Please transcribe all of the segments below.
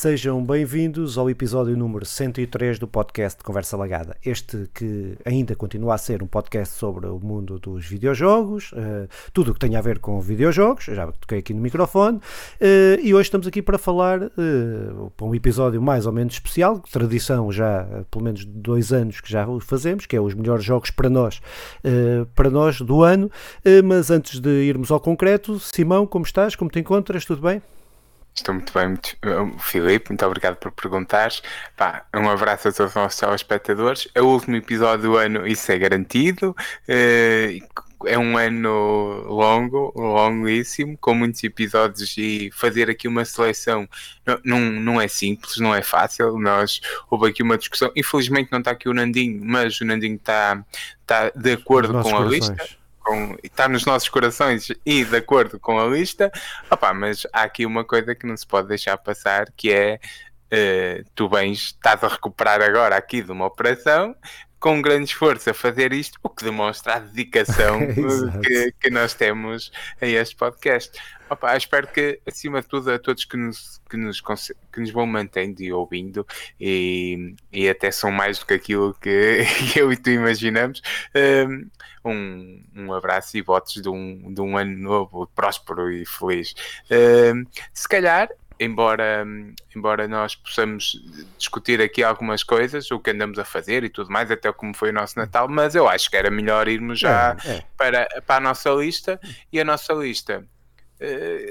Sejam bem-vindos ao episódio número 103 do podcast Conversa Lagada. Este que ainda continua a ser um podcast sobre o mundo dos videojogos, uh, tudo o que tem a ver com videojogos, já toquei aqui no microfone, uh, e hoje estamos aqui para falar, uh, para um episódio mais ou menos especial, tradição já, pelo menos dois anos que já o fazemos, que é os melhores jogos para nós, para nós do ano, mas antes de irmos ao concreto, Simão, como estás? Como te encontras? Tudo bem? Estou muito bem, muito, uh, Filipe, muito obrigado por perguntares. Pá, um abraço a todos os nossos telespectadores. É o último episódio do ano, isso é garantido. Uh, é um ano longo, longuíssimo, com muitos episódios e fazer aqui uma seleção não, não, não é simples, não é fácil. Nós houve aqui uma discussão. Infelizmente não está aqui o Nandinho, mas o Nandinho está, está de acordo com a corações. lista com, está nos nossos corações e de acordo com a lista, opa, mas há aqui uma coisa que não se pode deixar passar, que é uh, tu bens, estás a recuperar agora aqui de uma operação, com grande esforço a fazer isto, o que demonstra a dedicação que, que, nós temos a este podcast. Opa, espero que, acima de tudo, a todos que nos, que nos, que nos vão mantendo e ouvindo, e, e até são mais do que aquilo que, eu e tu imaginamos, hum, um, um abraço e votos de um, de um ano novo, próspero e feliz. Hum, se calhar embora, embora nós possamos discutir aqui algumas coisas, o que andamos a fazer e tudo mais, até como foi o nosso Natal, mas eu acho que era melhor irmos já é, é. Para, para a nossa lista e a nossa lista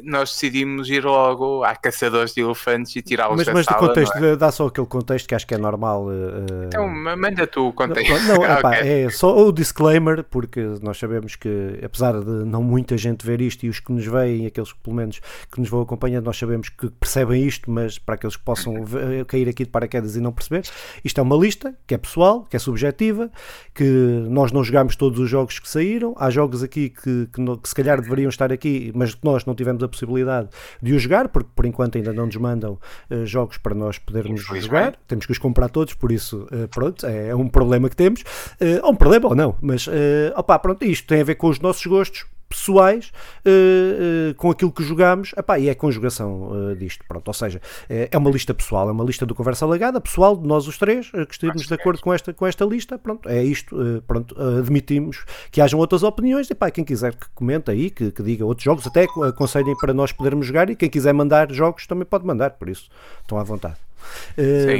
nós decidimos ir logo a caçadores de elefantes e tirá-los da mas sala. Mas contexto, é? dá só aquele contexto que acho que é normal. Uh, então, manda tu o contexto. Não, não epá, okay. é só o disclaimer, porque nós sabemos que, apesar de não muita gente ver isto e os que nos veem, aqueles que pelo menos que nos vão acompanhando, nós sabemos que percebem isto, mas para aqueles que possam ver, cair aqui de paraquedas e não perceber, isto é uma lista que é pessoal, que é subjetiva, que nós não jogamos todos os jogos que saíram. Há jogos aqui que, que, que se calhar deveriam estar aqui, mas que nós nós não tivemos a possibilidade de o jogar, porque por enquanto ainda não nos mandam uh, jogos para nós podermos jogar, temos que os comprar todos, por isso, uh, pronto, é, é, um problema que temos, uh, ou um problema ou não, mas, uh, opá, pronto, isto tem a ver com os nossos gostos, pessoais uh, uh, com aquilo que jogamos. Epá, e é a conjugação uh, disto, pronto, ou seja, é uma lista pessoal, é uma lista do Conversa Legada, pessoal de nós os três, que estejamos de acordo com esta, com esta lista, pronto, é isto, pronto, admitimos que hajam outras opiniões, epá, quem quiser que comente aí, que, que diga outros jogos, até aconselhem para nós podermos jogar e quem quiser mandar jogos também pode mandar, por isso, estão à vontade.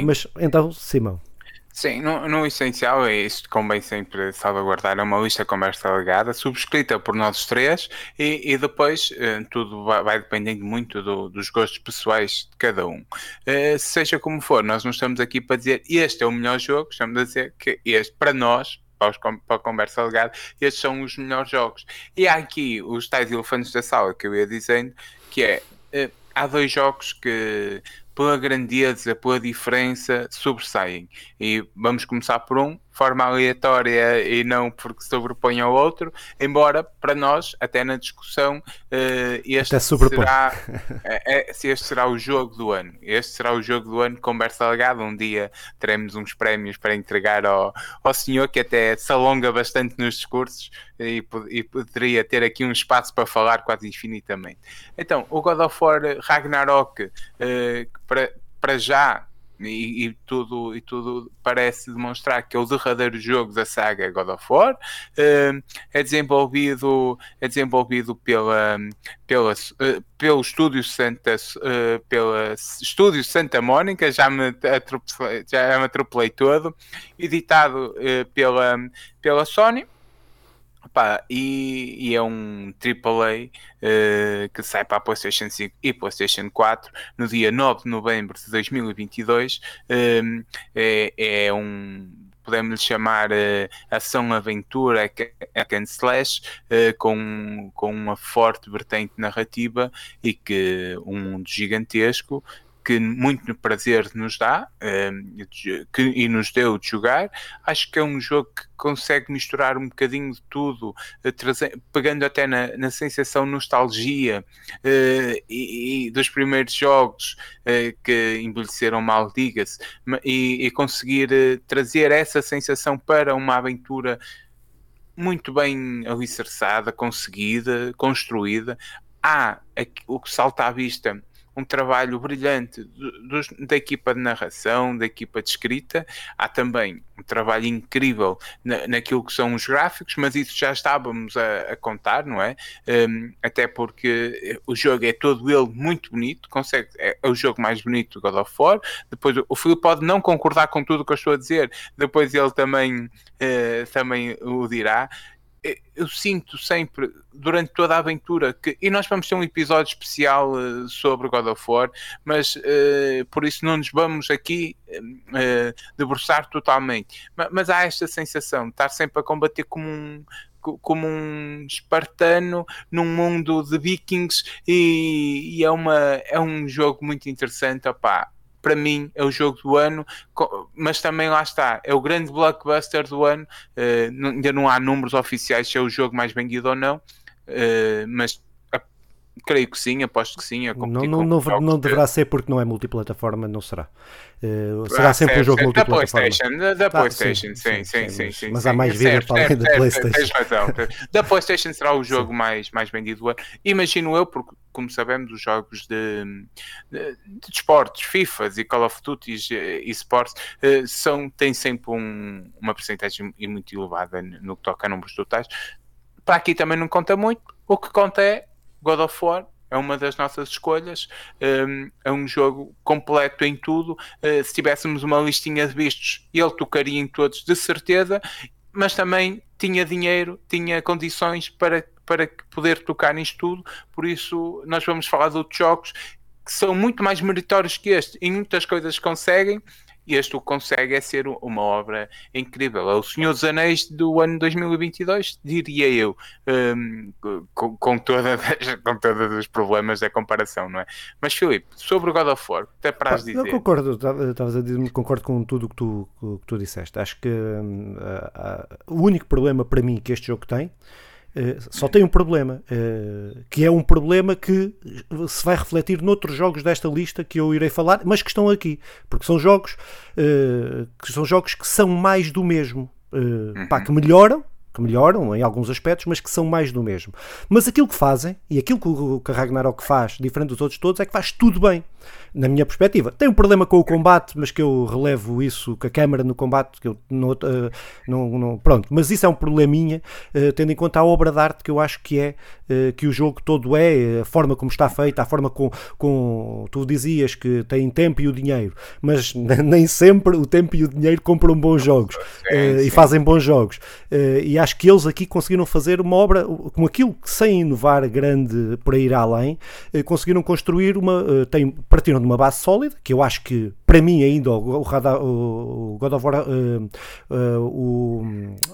mas então, Simão. Sim, no, no, essencial é isto, convém sempre salvaguardar uma lista conversa legada, subscrita por nós três, e, e depois eh, tudo vai, vai, dependendo muito do, dos gostos pessoais de cada um. Eh, seja como for, nós não estamos aqui para dizer este é o melhor jogo, estamos a dizer que este, para nós, para, os, para a conversa legada, estes são os melhores jogos. E há aqui os tais elefantes da sala que eu ia dizendo, que é, eh, há dois jogos que pela grandeza, pela diferença, sobressaem. E vamos começar por um, forma aleatória e não porque sobrepõe ao outro, embora para nós, até na discussão, uh, este será, é, se este será o jogo do ano. Este será o jogo do ano, conversa legada. Um dia teremos uns prémios para entregar ao, ao senhor, que até se alonga bastante nos discursos e, e poderia ter aqui um espaço para falar quase infinitamente. Então, o God of War Ragnarok, para, para já e, e, tudo, e tudo parece demonstrar que é o derradeiro jogo da saga God of War. Uh, é desenvolvido, é desenvolvido pela, pela, uh, pelo estúdio Santa, uh, pela estúdio Santa Mónica, já me atropelei, já me atropelei todo, editado pela, pela Sony. Pá, e, e, é um AAA uh, que sai para a PlayStation 5 e PlayStation 4 no dia 9 de novembro de 2022. Uh, é, é um podemos chamar uh, ação-aventura hack and slash uh, com, com uma forte vertente narrativa e que um mundo gigantesco que muito prazer nos dá uh, que, e nos deu de jogar. Acho que é um jogo que consegue misturar um bocadinho de tudo, uh, pegando até na, na sensação nostalgia uh, e, e, dos primeiros jogos que envelheceram mal, diga-se, e, e, conseguir trazer essa sensação para uma aventura muito bem alicerçada, conseguida, construída. Há o que salta à vista um trabalho brilhante do, do, da equipa de narração, da equipa de escrita. Há também um trabalho incrível na, naquilo que são os gráficos, mas isso já estávamos a, a contar, não é? Um, até porque o jogo é todo ele muito bonito, consegue, é, é, o jogo mais bonito do God of War. Depois o Filipe pode não concordar com tudo o que eu estou a dizer, depois ele também, uh, também o dirá eu sinto sempre, durante toda a aventura, que, e nós vamos ter um episódio especial uh, sobre God of War, mas uh, por isso não nos vamos aqui uh, debruçar totalmente. Mas, mas, há esta sensação de estar sempre a combater como um. Como um espartano num mundo de vikings, e, e é, uma, é um jogo muito interessante. Opá, para mim é o jogo do ano, mas também lá está, é o grande blockbuster do ano. Uh, ainda não há números oficiais se é o jogo mais vendido ou não, uh, mas Creio que sim, aposto que sim. não, não, não, não deverá ser porque não é multiplataforma, não será. Uh, será ah, sempre certo, um jogo certo. multiplataforma. Da PlayStation, da, PlayStation, sim, sim, sim. sim, mas há mais vida para além da PlayStation. Tens razão. da PlayStation será o jogo mais, mais vendido. Imagino eu, porque, como sabemos, os jogos de, de, de esportes, FIFA e Call of Duty e esportes, uh, são, têm sempre um, uma porcentagem muito elevada no que toca a números totais. Para aqui também não conta muito. O que conta é God of War é uma das nossas escolhas. Um, é um jogo completo em tudo. Uh, se tivéssemos uma listinha de vistos, ele tocaria em todos, de certeza, mas também tinha dinheiro, tinha condições para, para poder tocar nisto tudo. Por isso, nós vamos falar de outros jogos que são muito mais meritórios que este. Em muitas coisas conseguem, e este o consegue é ser uma obra incrível. É o Senhor dos Anéis do ano 2022, diria eu, um, com, com, toda, com todos os problemas da comparação, não é? Mas Filipe, sobre o God of War, até para as dizer. Eu concordo, estavas a dizer, concordo com tudo o que tu, que tu disseste. Acho que um, o único problema para mim que este jogo tem só tem um problema, uh, que é um problema que se vai refletir noutros jogos desta lista que eu irei falar, mas que estão aqui, porque são jogos uh, que são jogos que são mais do mesmo, pá, que melhoram, que melhoram em alguns aspectos, mas que são mais do mesmo. Mas aquilo que fazem, e aquilo que o, Ragnarok faz, diferente dos outros todos, é que faz tudo bem na minha perspectiva. Tem um problema com o combate, mas que eu relevo isso com a câmera no combate, que eu não, uh, não, não, pronto, mas isso é um probleminha, uh, tendo em conta a obra de arte que eu acho que é, uh, que o jogo todo é, a forma como está feita, a forma com, com tu dizias que tem tempo e o dinheiro, mas nem sempre o tempo e o dinheiro compram bons jogos e fazem bons jogos. e acho que eles aqui conseguiram fazer uma obra com aquilo que sem inovar grande para ir além, conseguiram construir uma, tem partiram de uma base sólida, que eu acho que, para mim, ainda o, o, o God of War, uh, uh, o,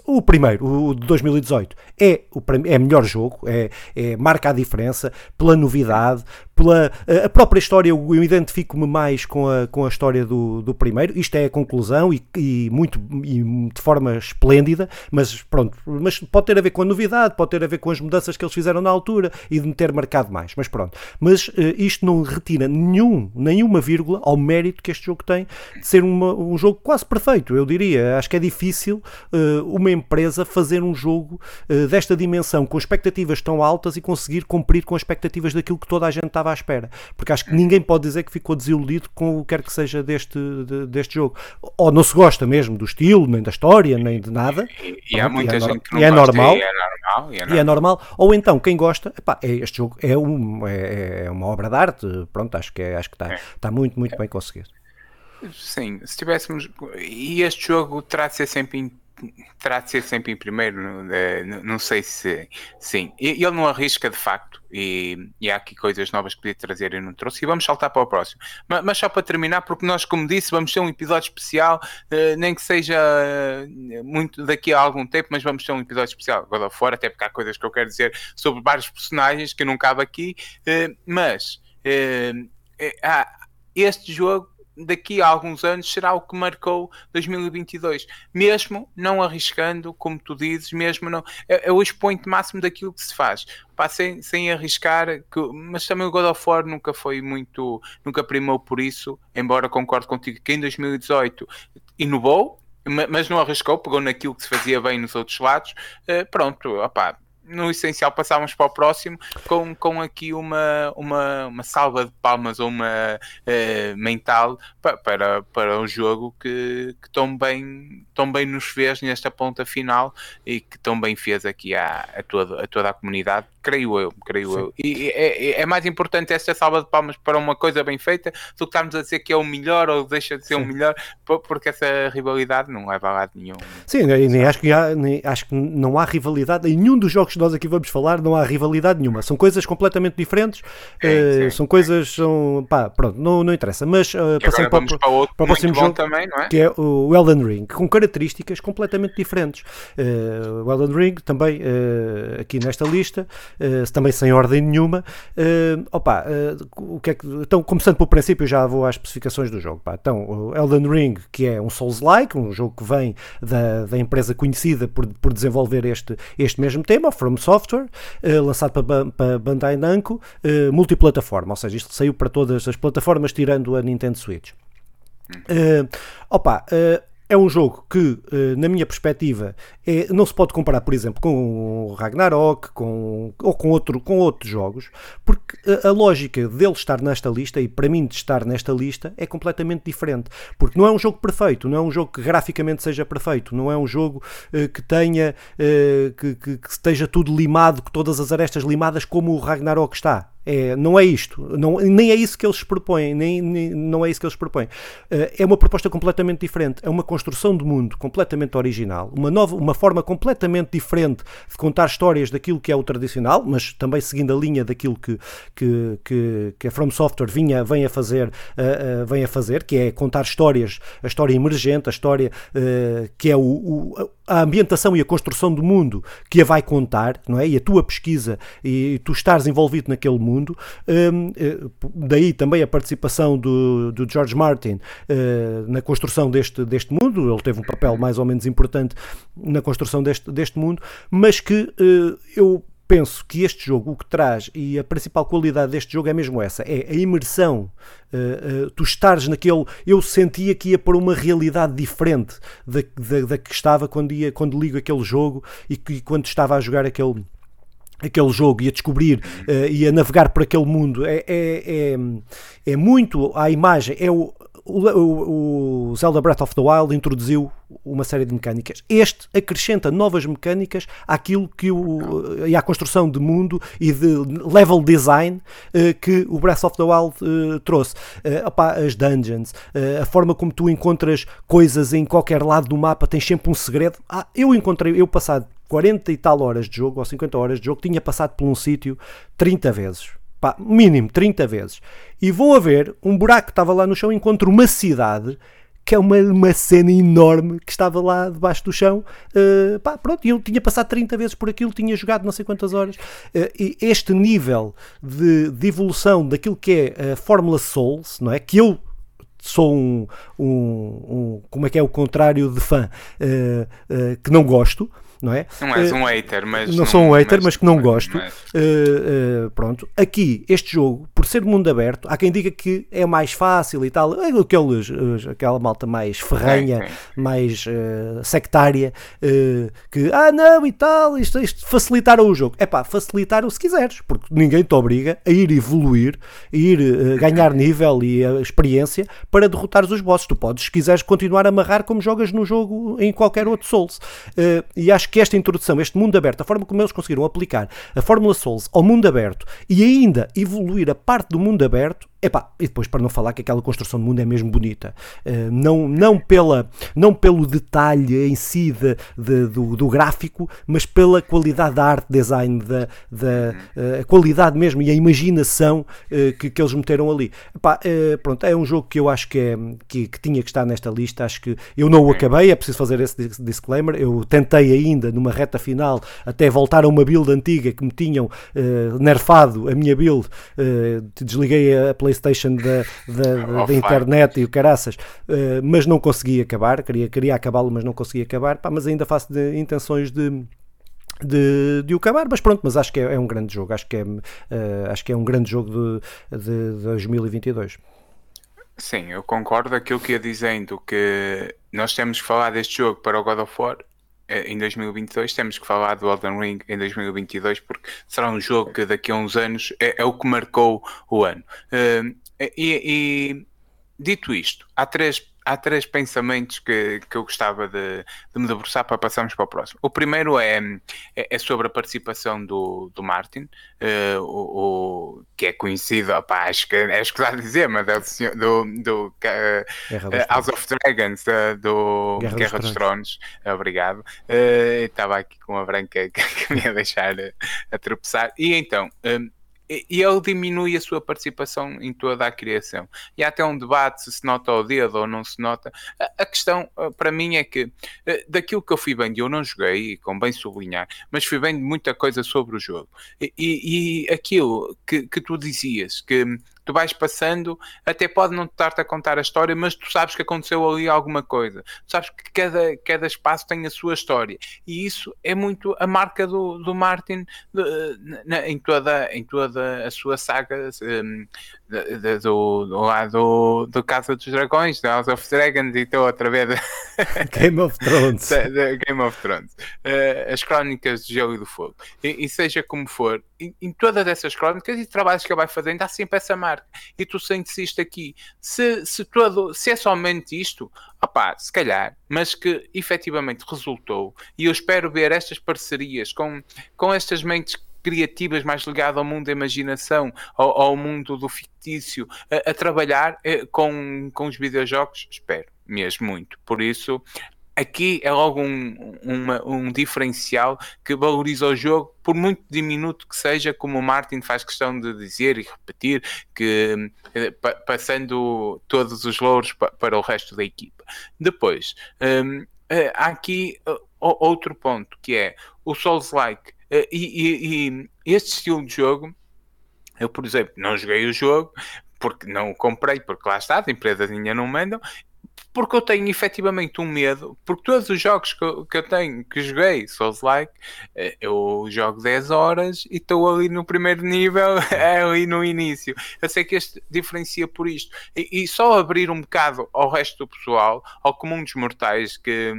o primeiro, o de 2018, é, o, é melhor jogo, é, é, marca a diferença pela novidade, pela a própria história, eu, identifico-me mais com a, com a história do, do primeiro. Isto é a conclusão e, e muito e de forma esplêndida, mas pronto, mas pode ter a ver com a novidade, pode ter a ver com as mudanças que eles fizeram na altura e de me ter marcado mais, mas pronto. Mas uh, isto não retira nenhum, nenhuma vírgula ao mérito que este jogo tem de ser uma, um jogo quase perfeito, eu diria. Acho que é difícil uh, uma empresa fazer um jogo uh, desta dimensão com expectativas tão altas e conseguir cumprir com as expectativas daquilo que toda a gente estava à espera. Porque acho que ninguém pode dizer que ficou desiludido com o que quer que seja deste, de, deste jogo. Ou não se gosta mesmo do estilo, nem da história, nem de nada. E, e há muita e é gente que não e é gosta, normal, e é normal. E é normal. E é normal. Ou então, quem gosta, epá, é, este jogo é, um, é, é, uma obra de arte. Pronto, acho que, é, acho que está, é. está muito, muito bem conseguido. Sim, se tivéssemos. E este jogo terá de ser sempre terá de ser sempre em primeiro, não, não sei se sim. Ele não arrisca de facto, e, e, há aqui coisas novas que podia trazer e não trouxe. E vamos saltar para o próximo. Mas, mas, só para terminar, porque nós, como disse, vamos ter um episódio especial, uh, nem que seja uh, muito daqui a algum tempo, mas vamos ter um episódio especial agora fora, até porque há coisas que eu quero dizer sobre vários personagens que não cabe aqui. Uh, mas este jogo daqui a alguns anos será o que marcou 2022, mesmo não arriscando, como tu dizes, mesmo não é, é o expoente máximo daquilo que se faz, Pá, sem, sem arriscar, que, mas também o God of War nunca foi muito, nunca primou por isso, embora concordo contigo que em 2018 inovou, mas não arriscou, pegou naquilo que se fazia bem nos outros lados, uh, pronto, opá, no essencial passávamos para o próximo com, com aqui uma, uma, uma salva de palmas ou uma uh, mental para, para, para o jogo que, que tão, bem, tão bem nos fez nesta ponta final e que tão bem fez aqui a, a, toda, a toda a comunidade, creio eu, creio Sim. eu. E é, é, é, mais importante esta salva de palmas para uma coisa bem feita do que estarmos a dizer que é o melhor ou deixa de ser Sim. o melhor, porque essa rivalidade não leva a lado nenhum. Sim, nem, acho, que há, nem, acho que não há rivalidade em nenhum dos jogos que nós aqui vamos falar, não há rivalidade nenhuma. São coisas completamente diferentes, sim, uh, são coisas, são, pá, pronto, não, não interessa. Mas uh, passando para, para, outro, para o próximo jogo, também, é? que é o Elden Ring, com características completamente diferentes. Uh, o Elden Ring também aqui nesta lista, também sem ordem nenhuma. opa, o que é que, então, começando pelo princípio, já vou às especificações do jogo. Pá. Então, Elden Ring, que é um Souls-like, um jogo que vem da, da empresa conhecida por, por desenvolver este, este mesmo tema, From Software, lançado para, para Bandai Namco, multiplataforma, ou seja, isto saiu para todas as plataformas, tirando a Nintendo Switch. Uh, opa, uh, é um jogo que, eh, na minha perspectiva, é, não se pode comparar, por exemplo, com o Ragnarok com, ou com, outro, com outros jogos, porque a, lógica dele estar nesta lista e para mim de estar nesta lista é completamente diferente. Porque não é um jogo perfeito, não é um jogo que graficamente seja perfeito, não é um jogo uh, que tenha uh, que, que, que esteja tudo limado, com todas as arestas limadas como o Ragnarok está. É, não é isto, não, nem é isso que eles propõem, nem, nem, não é isso que eles propõem. Uh, é uma proposta completamente diferente, é uma construção de mundo completamente original, uma, nova, uma forma completamente diferente de contar histórias daquilo que é o tradicional, mas também seguindo a linha daquilo que, que, que, que a From Software vinha, vem, a fazer, uh, uh, vem a fazer, que é contar histórias, a história emergente, a história que é o, o a ambientação e a construção do mundo que a vai contar, não é? E a tua pesquisa e tu estares envolvido naquele mundo. Um, eh, daí também a participação do, do George Martin uh, na construção deste, deste mundo. Ele teve um papel mais ou menos importante na construção deste, deste mundo, mas que uh, eu penso que este jogo o que traz e a principal qualidade deste jogo é mesmo essa, é a imersão. Uh, uh, tu estares naquele. Eu sentia que ia para uma realidade diferente da, da, da, que estava quando, ia, quando ligo aquele jogo e, quando estava a jogar aquele aquele jogo e a descobrir uh, e a navegar por aquele mundo é, é, é, é muito a imagem é o, o, o, Zelda Breath of the Wild introduziu uma série de mecânicas. Este acrescenta novas mecânicas àquilo que o, e à construção de mundo e de level design uh, que o Breath of the Wild uh, trouxe. Uh, opa, as dungeons, a forma como tu encontras coisas em qualquer lado do mapa, tens sempre um segredo. Ah, eu encontrei, eu passado 40 e tal horas de jogo, ou 50 horas de jogo, tinha passado por um sítio 30 vezes pá, mínimo 30 vezes, e vou a ver um buraco que estava lá no chão, encontro uma cidade que é uma, uma cena enorme que estava lá debaixo do chão. Uh, pá, pronto, eu tinha passado 30 vezes por aquilo, tinha jogado não sei quantas horas. Uh, e este nível de, de, evolução daquilo que é a Fórmula Souls, não é? Que eu sou um, um, um, como é que é o contrário de fã uh, que não gosto não é? Não és um hater, mas. Não, não sou um hater, mas, mas que não gosto. Mas... Uh, uh, pronto. Aqui, este jogo, por ser mundo aberto, há quem diga que é mais fácil e tal. É aqueles, aquela malta mais ferranha, mais uh, sectária, que, ah, não e tal, isto, isto facilitaram o jogo. É pá, facilitaram se quiseres, porque ninguém te obriga a ir evoluir, a ir ganhar nível e experiência para derrotares os bosses. Tu podes, se quiseres, continuar a amarrar como jogas no jogo em qualquer outro Souls. e acho que esta introdução, este mundo aberto, a forma como eles conseguiram aplicar a Fórmula Souls ao mundo aberto e ainda evoluir a parte do mundo aberto, Epá, e depois para não falar que aquela construção de mundo é mesmo bonita, uh, não, não, pela, não pelo detalhe em si de, de do, do, gráfico, mas pela qualidade da arte design, da, da uh, qualidade mesmo e a imaginação uh, que, que eles meteram ali. Epá, pronto, é um jogo que eu acho que, é, que, que, tinha que estar nesta lista, acho que eu não o acabei, é preciso fazer esse disclaimer, eu tentei ainda numa reta final até voltar a uma build antiga que me tinham nerfado a minha build, desliguei a Playstation Playstation da, da, da internet e o caraças, uh, mas não consegui acabar, queria, queria acabá-lo, mas não consegui acabar, pá, mas ainda faço de, intenções de, de, de o acabar, mas pronto, mas acho que é, é um grande jogo, acho que é, uh, acho que é um grande jogo de, de, de 2022. Sim, eu concordo aquilo que ia dizendo que nós temos que falar deste jogo para o God of War em 2022, temos que falar do Elden Ring em 2022, porque será um jogo que daqui a uns anos é, é o que marcou o ano. Uh, e, e, dito isto, há três há três pensamentos que, que eu gostava de, de, me debruçar para passarmos para o próximo. O primeiro é, é, é sobre a participação do, do Martin, uh, o, o, que é conhecido, opa, acho que é escusado dizer, mas é do, do uh, House of Dragons, uh, do Guerra, Guerra dos, dos Tronos. Obrigado. estava aqui com a branca que, que me ia deixar a, a tropeçar. E então e ele diminui a sua participação em toda a criação. E há até um debate se se nota o dedo ou não se nota. A, questão eh, para mim é que eh, daquilo que eu fui bem, eu não joguei, com bem sublinhar, mas fui bem de muita coisa sobre o jogo. E, e, e aquilo que, que tu dizias, que tu vais passando, até pode não estar-te a contar a história, mas tu sabes que aconteceu ali alguma coisa. Tu sabes que cada, cada espaço tem a sua história. E isso é muito a marca do, do Martin de, na, em, toda, em toda a sua saga um, do, do lado do Casa dos Dragões, da House of Dragons, e estou outra vez. Game of Thrones. Game of Thrones. Uh, as crónicas de Gelo e do Fogo. E, e seja como for, em, em, todas essas crónicas e trabalhos que ele vai fazendo, há sempre essa marca. E tu sentes isto aqui. Se, se, todo, se é somente isto, opá, se calhar, mas que efetivamente resultou. E eu espero ver estas parcerias com, com estas mentes criativas mais ligadas ao mundo da imaginação, ao, ao mundo do fictício, a, a trabalhar eh, com, com os videojogos, espero mesmo muito. Por isso, aqui é logo um, uma, um diferencial que valoriza o jogo, por muito diminuto que seja, como o Martin faz questão de dizer e repetir, que eh, passando todos os louros para o resto da equipa. Depois, um, eh, há aqui outro ponto, que é o Souls-like. Uh, e, e, e este estilo de jogo, eu, por exemplo, não joguei o jogo, porque não o comprei, porque lá está, as empresas ainda não mandam, porque eu tenho efetivamente um medo, porque todos os jogos que eu, que eu tenho, que joguei, Souls-like, eh, eu jogo 10 horas e estou ali no primeiro nível, ali no início. Eu sei que este diferencia por isto. E, e, só abrir um bocado ao resto do pessoal, ao comum dos mortais, que,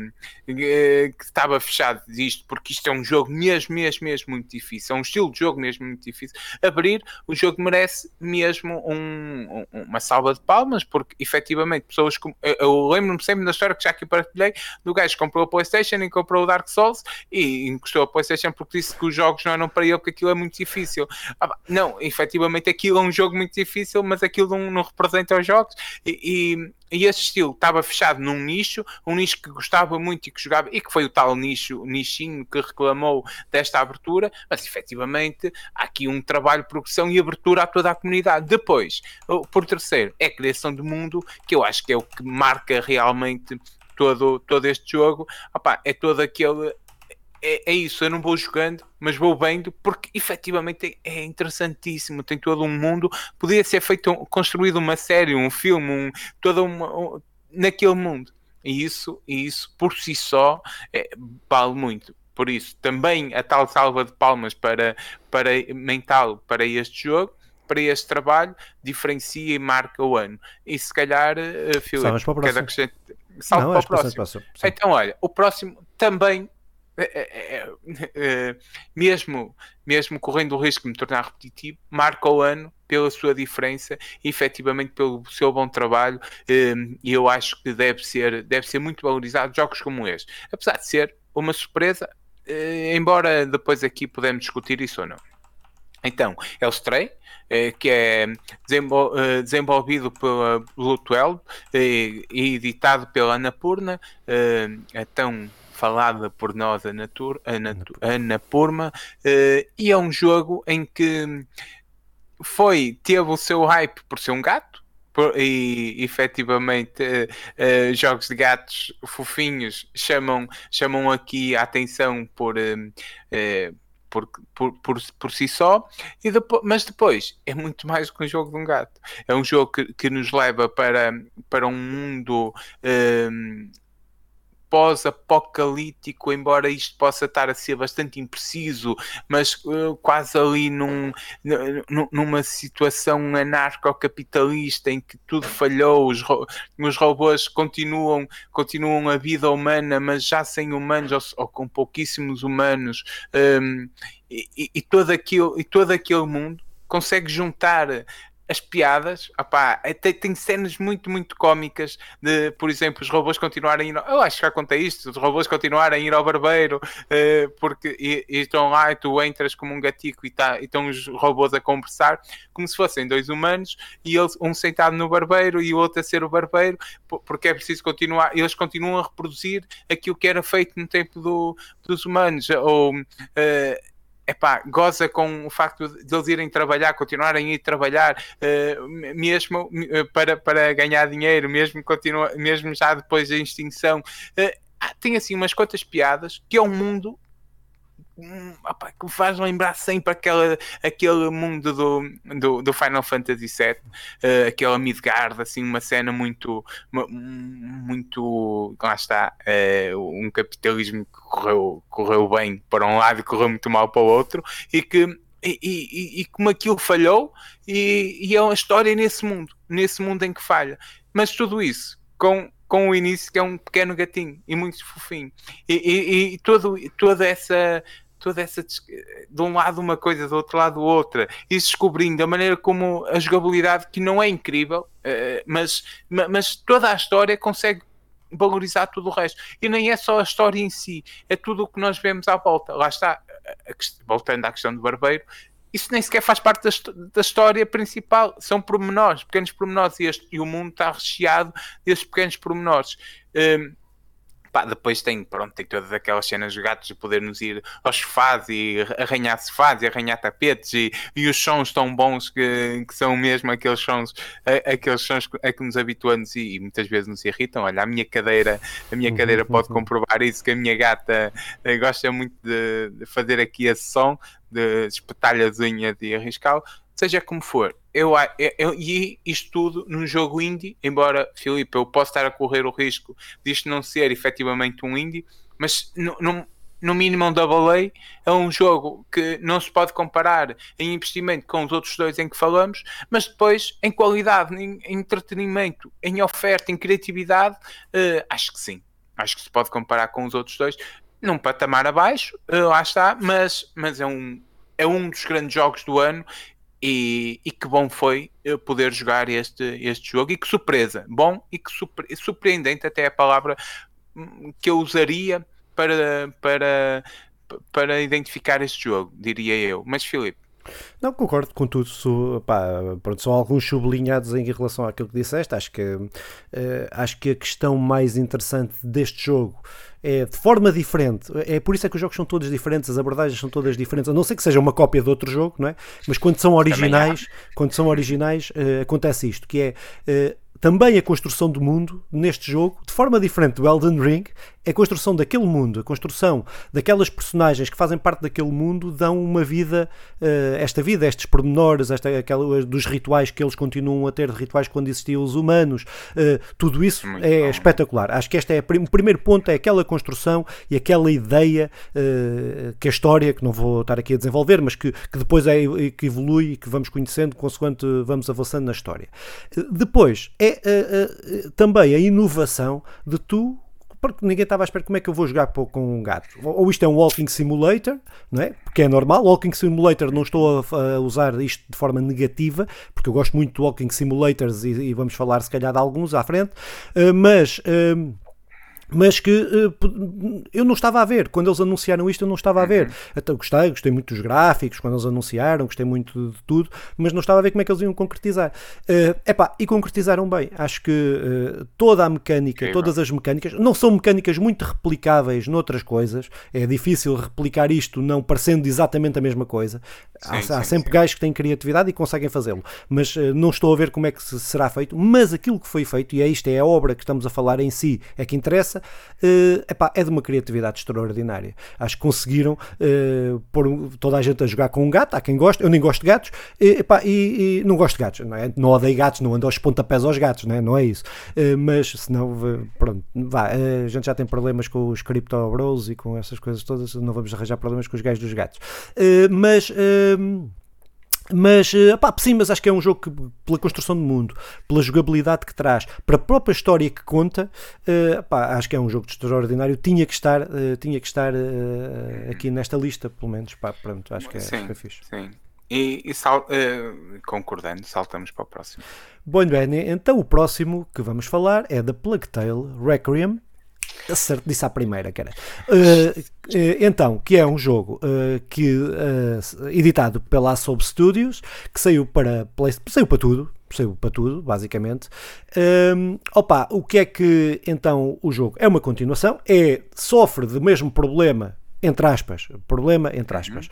que, que estava fechado disto, porque isto é um jogo mesmo, mesmo, mesmo muito difícil, é um estilo de jogo mesmo muito difícil. Abrir, o jogo merece mesmo um, uma salva de palmas, porque efetivamente pessoas como. Lembro-me sempre da história que já aqui partilhei do gajo que comprou a PlayStation e comprou o Dark Souls e encostou a PlayStation porque disse que os jogos não eram para ele, porque aquilo é muito difícil. Ah, não, efetivamente aquilo é um jogo muito difícil, mas aquilo não, não representa os jogos e, e e esse estilo estava fechado num nicho, um nicho que gostava muito e que jogava, e que foi o tal nicho, nichinho que reclamou desta abertura, mas efetivamente há aqui um trabalho de progressão e abertura a toda a comunidade. Depois, por terceiro, é a criação do mundo, que eu acho que é o que marca realmente todo, todo este jogo. Opa, é todo aquele é, é, isso, eu não vou jogando, mas vou vendo, porque efetivamente é, interessantíssimo, tem todo um mundo, podia ser feito, construído uma série, um filme, um, toda uma, um, naquele mundo. E isso, e isso por si só é, vale muito. Por isso, também a tal salva de palmas para, para mental para este jogo, para este trabalho, diferencia e marca o ano. E se calhar, uh, Filipe, quer acrescentar. Salve para o próximo. próximo. Então, olha, o próximo também é, é, é, é, mesmo, mesmo correndo o risco de me tornar repetitivo, marca o ano pela sua diferença e efetivamente pelo seu bom trabalho hum, e eu acho que deve ser, deve ser muito valorizado jogos como este, apesar de ser uma surpresa, eh, embora depois aqui podemos discutir isso ou não. Então, é o Stray, eh, que é eh, desenvolvido pela Blue 12 e editado pela Anapurna, a tão falada por nós, a, Natur, a, Natu, a Purma, uh, e é um jogo em que foi, teve o seu hype por ser um gato, por, e efetivamente uh, uh, jogos de gatos fofinhos chamam, chamam aqui a atenção por, uh, por, por, por, por, si só, e depois, mas depois é muito mais do que um jogo de um gato. É um jogo que, que nos leva para, para um mundo pós-apocalíptico, embora isto possa estar a ser bastante impreciso, mas uh, quase ali num, numa situação anarcocapitalista em que tudo falhou, os, ro os robôs continuam, continuam a vida humana, mas já sem humanos ou, ou com pouquíssimos humanos, um, e, e, todo aquilo, e todo aquele mundo consegue juntar as piadas, opá, tem, tem, cenas muito, muito cómicas de, por exemplo, os robôs continuarem a ir. Eu acho que já contei isto: os robôs continuarem a ir ao barbeiro uh, porque e, e, estão lá e tu entras como um gatico e, tá, e estão os robôs a conversar como se fossem dois humanos e eles, um sentado no barbeiro e o outro a ser o barbeiro, porque é preciso continuar. Eles continuam a reproduzir aquilo que era feito no tempo do, dos humanos. Ou. Uh, epá, goza com o facto de eles irem trabalhar, continuarem a ir trabalhar, uh, mesmo uh, para, para ganhar dinheiro, mesmo, continua, mesmo já depois da extinção. Uh, tem assim umas quantas piadas que é um mundo opa, que me faz lembrar sempre aquela, aquele mundo do, do, do Final Fantasy VII, uh, aquela Midgard, assim, uma cena muito, muito, lá está, uh, um capitalismo que correu, correu bem para um lado e correu muito mal para o outro, e que e, e, e, como aquilo falhou, e, e é uma história nesse mundo, nesse mundo em que falha. Mas tudo isso com com o início que é um pequeno gatinho e muito fofinho e, e, e todo, toda essa toda essa de um lado uma coisa, do outro lado outra, e descobrindo a maneira como a jogabilidade que não é incrível, eh, mas, mas toda a história consegue valorizar tudo o resto. E nem é só a história em si, é tudo o que nós vemos à volta. Lá está, voltando à questão do barbeiro, isso nem sequer faz parte da, história principal. São pormenores, pequenos pormenores, e, este, e o mundo está recheado desses pequenos pormenores. Um, Pá, depois tem, pronto, tem todas aquelas cenas de gatos de poder-nos ir aos sofás e arranhar sofás e arranhar tapetes e, e os sons tão bons que, que são mesmo aqueles sons, aqueles sons a que nos habituamos e, e muitas vezes nos irritam. Olha, a minha cadeira, a minha uhum, cadeira pode uhum. comprovar isso, que a minha gata eh, gosta muito de, de fazer aqui esse som, de espetar as unhas e arriscá-lo seja como for, eu, eu, e isto tudo num jogo indie, embora, Filipe, eu possa estar a correr o risco disto não ser efetivamente um indie, mas no, no, no mínimo um double A é um jogo que não se pode comparar em investimento com os outros dois em que falamos, mas depois em qualidade, em, em entretenimento, em oferta, em criatividade, uh, acho que sim. Acho que se pode comparar com os outros dois, num patamar abaixo, uh, lá está, mas, mas é um, é um dos grandes jogos do ano e, e, que bom foi poder jogar este, este jogo e que surpresa, bom e que surpre, surpreendente até a palavra hum, que eu usaria para, para, para identificar este jogo, diria eu. Mas Filipe, não, concordo com tudo. So, pá, pronto, são alguns sublinhados em relação àquilo que disseste. Acho que, uh, acho que a questão mais interessante deste jogo é de forma diferente. É por isso é que os jogos são todos diferentes, as abordagens são todas diferentes, a não ser que seja uma cópia de outro jogo, não é? Mas quando são originais, quando são originais, uh, acontece isto, que é uh, também a construção do mundo neste jogo, de forma diferente do Elden Ring, a construção daquele mundo, a construção daquelas personagens que fazem parte daquele mundo dão uma vida, uh, esta vida, estes pormenores, esta, aquela, dos rituais que eles continuam a ter, de rituais quando existiam os humanos, uh, tudo isso Muito é bom. espetacular. Acho que este é o primeiro ponto, é aquela construção e aquela ideia uh, que a história, que não vou estar aqui a desenvolver, mas que, que depois é que evolui e que vamos conhecendo consoante vamos avançando na história. depois, é também a inovação de tu porque ninguém estava à espera como é que eu vou jogar com um gato. Ou isto é um walking simulator, não é? Porque é normal. Walking simulator não estou a, usar isto de forma negativa, porque eu gosto muito de walking simulators e, e vamos falar se calhar de alguns à frente, uh, mas. Uh, mas que uh, eu não estava a ver. Quando eles anunciaram isto, eu não estava a ver. Uhum. Então, gostei, gostei muito dos gráficos, quando eles anunciaram, gostei muito de tudo, mas não estava a ver como é que eles iam concretizar. Uh, epá, e concretizaram bem. Acho que uh, toda a mecânica, todas as mecânicas, não são mecânicas muito replicáveis noutras coisas. É difícil replicar isto não parecendo exatamente a mesma coisa. Sim, há, sim, há, sempre sim. gajos que têm criatividade e conseguem fazê-lo, mas uh, não estou a ver como é que será feito. Mas aquilo que foi feito, e é isto, é a obra que estamos a falar em si, é que interessa interessa, uh, epá, é de uma criatividade extraordinária. Acho que conseguiram uh, pôr toda a gente a jogar com um gato, há quem goste, eu nem gosto de gatos, e, epá, e, e não gosto de gatos, não, é? não odeio gatos, não ando aos pontapés aos gatos, não é, não é isso. Uh, mas senão, pronto, vá, a gente já tem problemas com os Crypto Bros e com essas coisas todas, não vamos arranjar problemas com os gajos dos gatos. mas mas, eh, pá, sim, mas acho que é um jogo que, pela construção do mundo, pela jogabilidade que traz, para a própria história que conta, uh, pá, acho que é um jogo extraordinário. Tinha que estar, uh, tinha que estar uh, aqui nesta lista, pelo menos. Pá, pronto, acho que é, sim, acho que é fixe. Sim. E, e sal, concordando, saltamos para o próximo. Bom, bem, então o próximo que vamos falar é da Plague Tale Requiem Certo, disse à primeira, cara. Uh, então, que é um jogo uh, que editado pela Asob Studios, que saiu para saiu para tudo, saiu para tudo, basicamente. Um, opa, o que é que então o jogo é uma continuação? É sofre do mesmo problema entre aspas, problema entre aspas,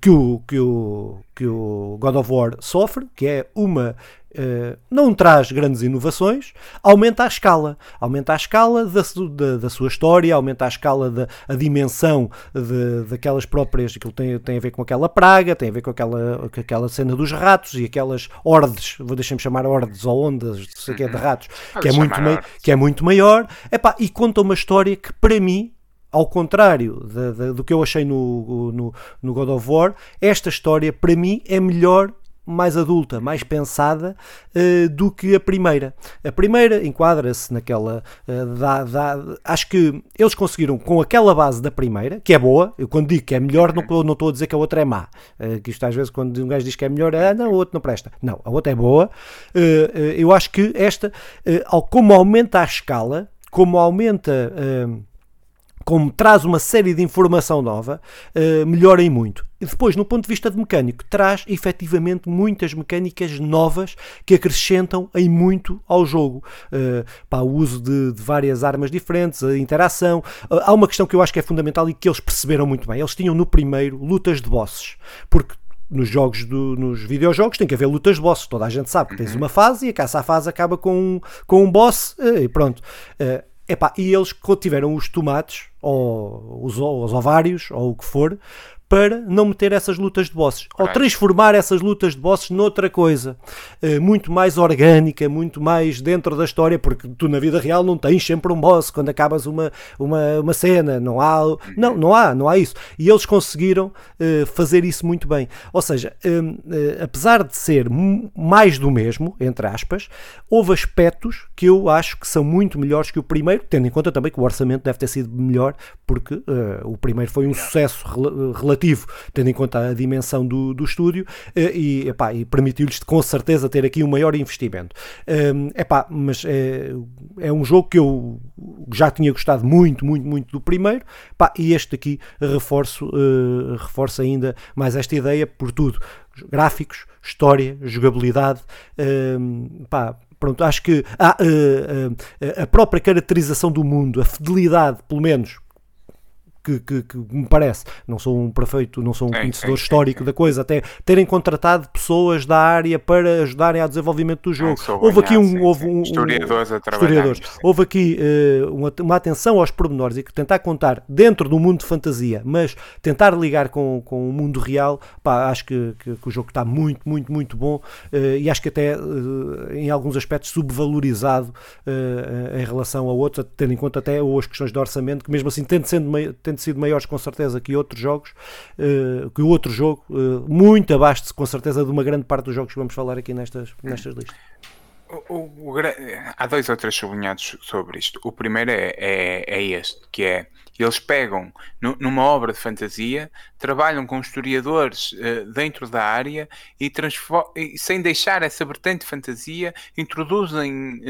que o, que o, que o God of War sofre, que é uma Uh, não traz grandes inovações, aumenta a escala, aumenta a escala da, da, da sua história, aumenta a escala da a dimensão de, daquelas próprias, aquilo tem, tem a ver com aquela praga, tem a ver com aquela, com aquela cena dos ratos e aquelas hordes, vou deixar-me chamar hordes ou ondas, sei que é de uhum. ratos, que é, muito mei, que é muito maior, Epá, e conta uma história que para mim ao contrário de, de, do que eu achei no, no, no, God of War, esta história para mim é melhor mais adulta, mais pensada uh, do que a primeira. A primeira enquadra-se naquela. Uh, dá, dá, acho que eles conseguiram, com aquela base da primeira, que é boa, eu quando digo que é melhor, não, não estou a dizer que a outra é má. Uh, que isto às vezes, quando um gajo diz que é melhor, ah, não, o outro não presta. Não, a outra é boa. eu acho que esta, como aumenta a escala, como aumenta como traz uma série de informação nova, uh, melhorem muito. E depois, no ponto de vista de mecânico, traz efetivamente muitas mecânicas novas que acrescentam em muito ao jogo. Uh, pá, o uso de, de, várias armas diferentes, a interação. Uh, há uma questão que eu acho que é fundamental e que eles perceberam muito bem. Eles tinham no primeiro lutas de bosses, porque nos jogos do, nos videojogos tem que haver lutas de bosses. Toda a gente sabe que tens uhum. uma fase e a caça à fase acaba com um, com um boss e pronto. Uh, Epá, e eles tiveram os tomates, ou os, os ovários, ou o que for, para não meter essas lutas de bosses, ou transformar essas lutas de bosses noutra coisa, uh, muito mais orgânica, muito mais dentro da história, porque tu na vida real não tens sempre um boss quando acabas uma, uma, uma cena, não há, não, não há, não há isso. E eles conseguiram uh, fazer isso muito bem. Ou seja, uh, apesar de ser mais do mesmo, entre aspas, houve aspectos que eu acho que são muito melhores que o primeiro, tendo em conta também que o orçamento deve ter sido melhor, porque o primeiro foi um sucesso relativo tendo em conta a dimensão do, do estúdio, eh, e, e permitiu-lhes com certeza ter aqui um maior investimento. Um, epá, mas é, é um jogo que eu já tinha gostado muito, muito, muito do primeiro, epá, e este aqui reforço, uh, reforço ainda mais esta ideia por tudo. Gráficos, história, jogabilidade, um, pá, pronto, acho que a, a, a, própria caracterização do mundo, a fidelidade, pelo menos, que, que, que, me parece, não sou um perfeito, não sou um conhecedor histórico da coisa, até terem contratado pessoas da área para ajudarem ao desenvolvimento do jogo. Houve aqui um, houve um, historiadores a historiadores. Houve aqui uh, uma, atenção aos pormenores e que tentar contar dentro do mundo de fantasia, mas tentar ligar com, com o mundo real, pá, acho que, que, que o jogo está muito, muito, muito bom uh, e acho que até uh, em alguns aspectos subvalorizado em relação a outros, tendo em conta até as questões de orçamento, que mesmo assim tendo, sendo, tendo sido maiores com certeza que outros jogos, uh, que o outro jogo, uh, muito abaixo com certeza de uma grande parte dos jogos que vamos falar aqui nestas, nestas listas. O, o, o, há dois ou três sublinhados sobre isto. O primeiro é, é, é este, que é eles pegam no, numa obra de fantasia, trabalham com historiadores uh, dentro da área e, e, sem deixar essa vertente de fantasia, introduzem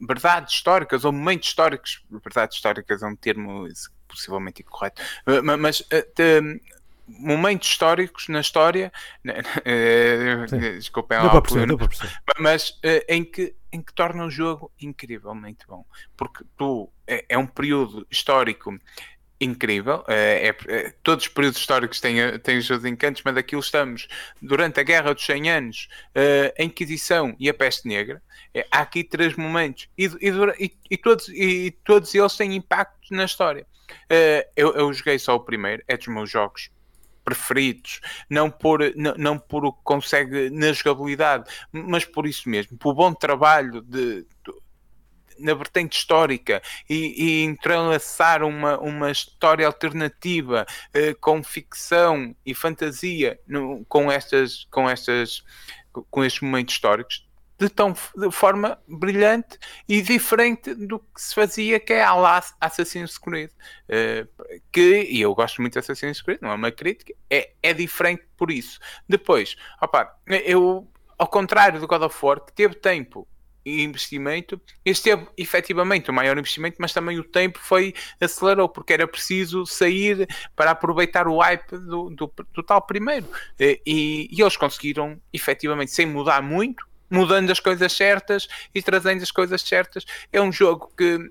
verdades históricas ou momentos históricos. Verdades históricas é um termo possivelmente incorreto, eh, mas uh, momentos históricos na história, desculpem a mas uh, em que em que torna o jogo incrivelmente bom, porque tu é, é um período histórico incrível. É, é, é, todos os períodos históricos têm, têm os seus encantos, mas aquilo estamos durante a Guerra dos 100 Anos, a Inquisição e a Peste Negra. É, há aqui três momentos e, e, e, todos, e todos eles têm impacto na história. Eu, eu joguei só o primeiro, é dos meus jogos preferidos, não por, não, não por o que consegue na jogabilidade, mas por isso mesmo, por bom trabalho de, de na vertente histórica e, e entrelaçar uma, uma história alternativa eh, com ficção e fantasia no, com estas com estas com estes momentos históricos de tão de forma brilhante e diferente do que se fazia que é a lá Assassin's Creed uh, que, e eu gosto muito de Assassin's Creed, não é uma crítica é, é diferente por isso depois, opa, eu ao contrário do God of War que teve tempo e investimento, este teve efetivamente o maior investimento, mas também o tempo foi acelerou, porque era preciso sair para aproveitar o hype do, do, do tal primeiro. Eh, e, e, eles conseguiram, efetivamente, sem mudar muito, mudando as coisas certas e trazendo as coisas certas. É um jogo que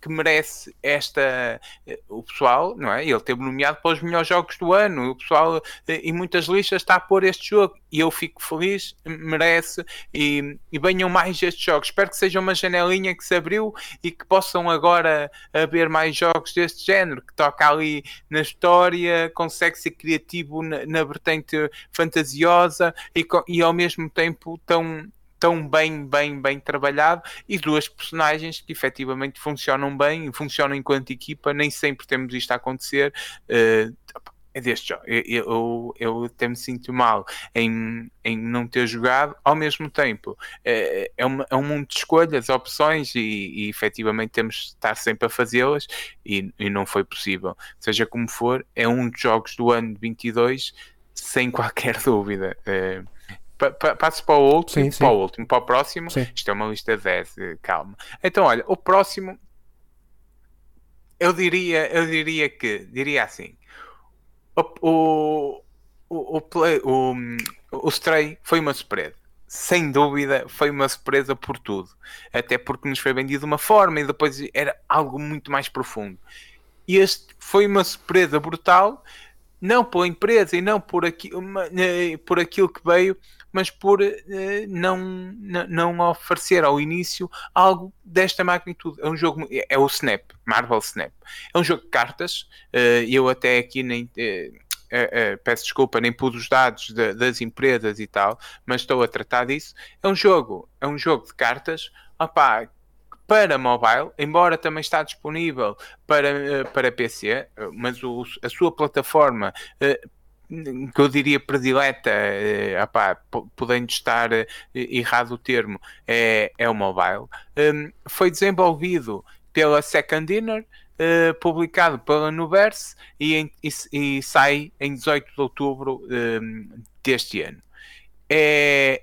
que merece esta. Eh, o pessoal, não é? Ele teve nomeado para os melhores jogos do ano. O pessoal eh, em muitas listas está a pôr este jogo e eu fico feliz, merece e, e venham mais estes jogos. Espero que seja uma janelinha que se abriu e que possam agora haver mais jogos deste género, que toca ali na história, consegue ser criativo na, na vertente fantasiosa e, e ao mesmo tempo tão tão bem, bem, bem trabalhado e duas personagens que efetivamente funcionam bem, funcionam enquanto equipa, nem sempre temos isto a acontecer. Uh, é deste jogo. Eu, eu, eu até me sinto mal em, em não ter jogado, ao mesmo tempo é, é, uma, é um mundo de escolhas, opções e, e efetivamente temos de estar sempre a fazê-las e, e não foi possível. Seja como for, é um dos jogos do ano de 22 sem qualquer dúvida. É, passo para o último, sim, sim. para o último, para o próximo. Sim. Isto é uma lista de 10, eh, calma. Então, olha, o próximo eu diria, eu diria que diria assim: o, o, o, o, play, o, o Stray foi uma surpresa. Sem dúvida, foi uma surpresa por tudo. Até porque nos foi vendido de uma forma e depois era algo muito mais profundo. E este foi uma surpresa brutal, não pela empresa e não por, aqui, uma, eh, por aquilo que veio, mas por uh, não, não oferecer ao início algo desta magnitude. É um jogo, é o Snap, Marvel Snap. É um jogo de cartas. Uh, eu até aqui nem. Uh, peço desculpa, nem pus os dados de, das empresas e tal, mas estou a tratar disso. É um jogo, é um jogo de cartas, opá, para mobile, embora também está disponível para, para PC, mas o, a sua plataforma que eu diria predileta, uh, opá, podendo estar uh, errado o termo, é, é o mobile, um, foi desenvolvido pela Second Dinner, uh, publicado pela Nuverse e, em, e, e, sai em 18 de outubro um, deste ano. É,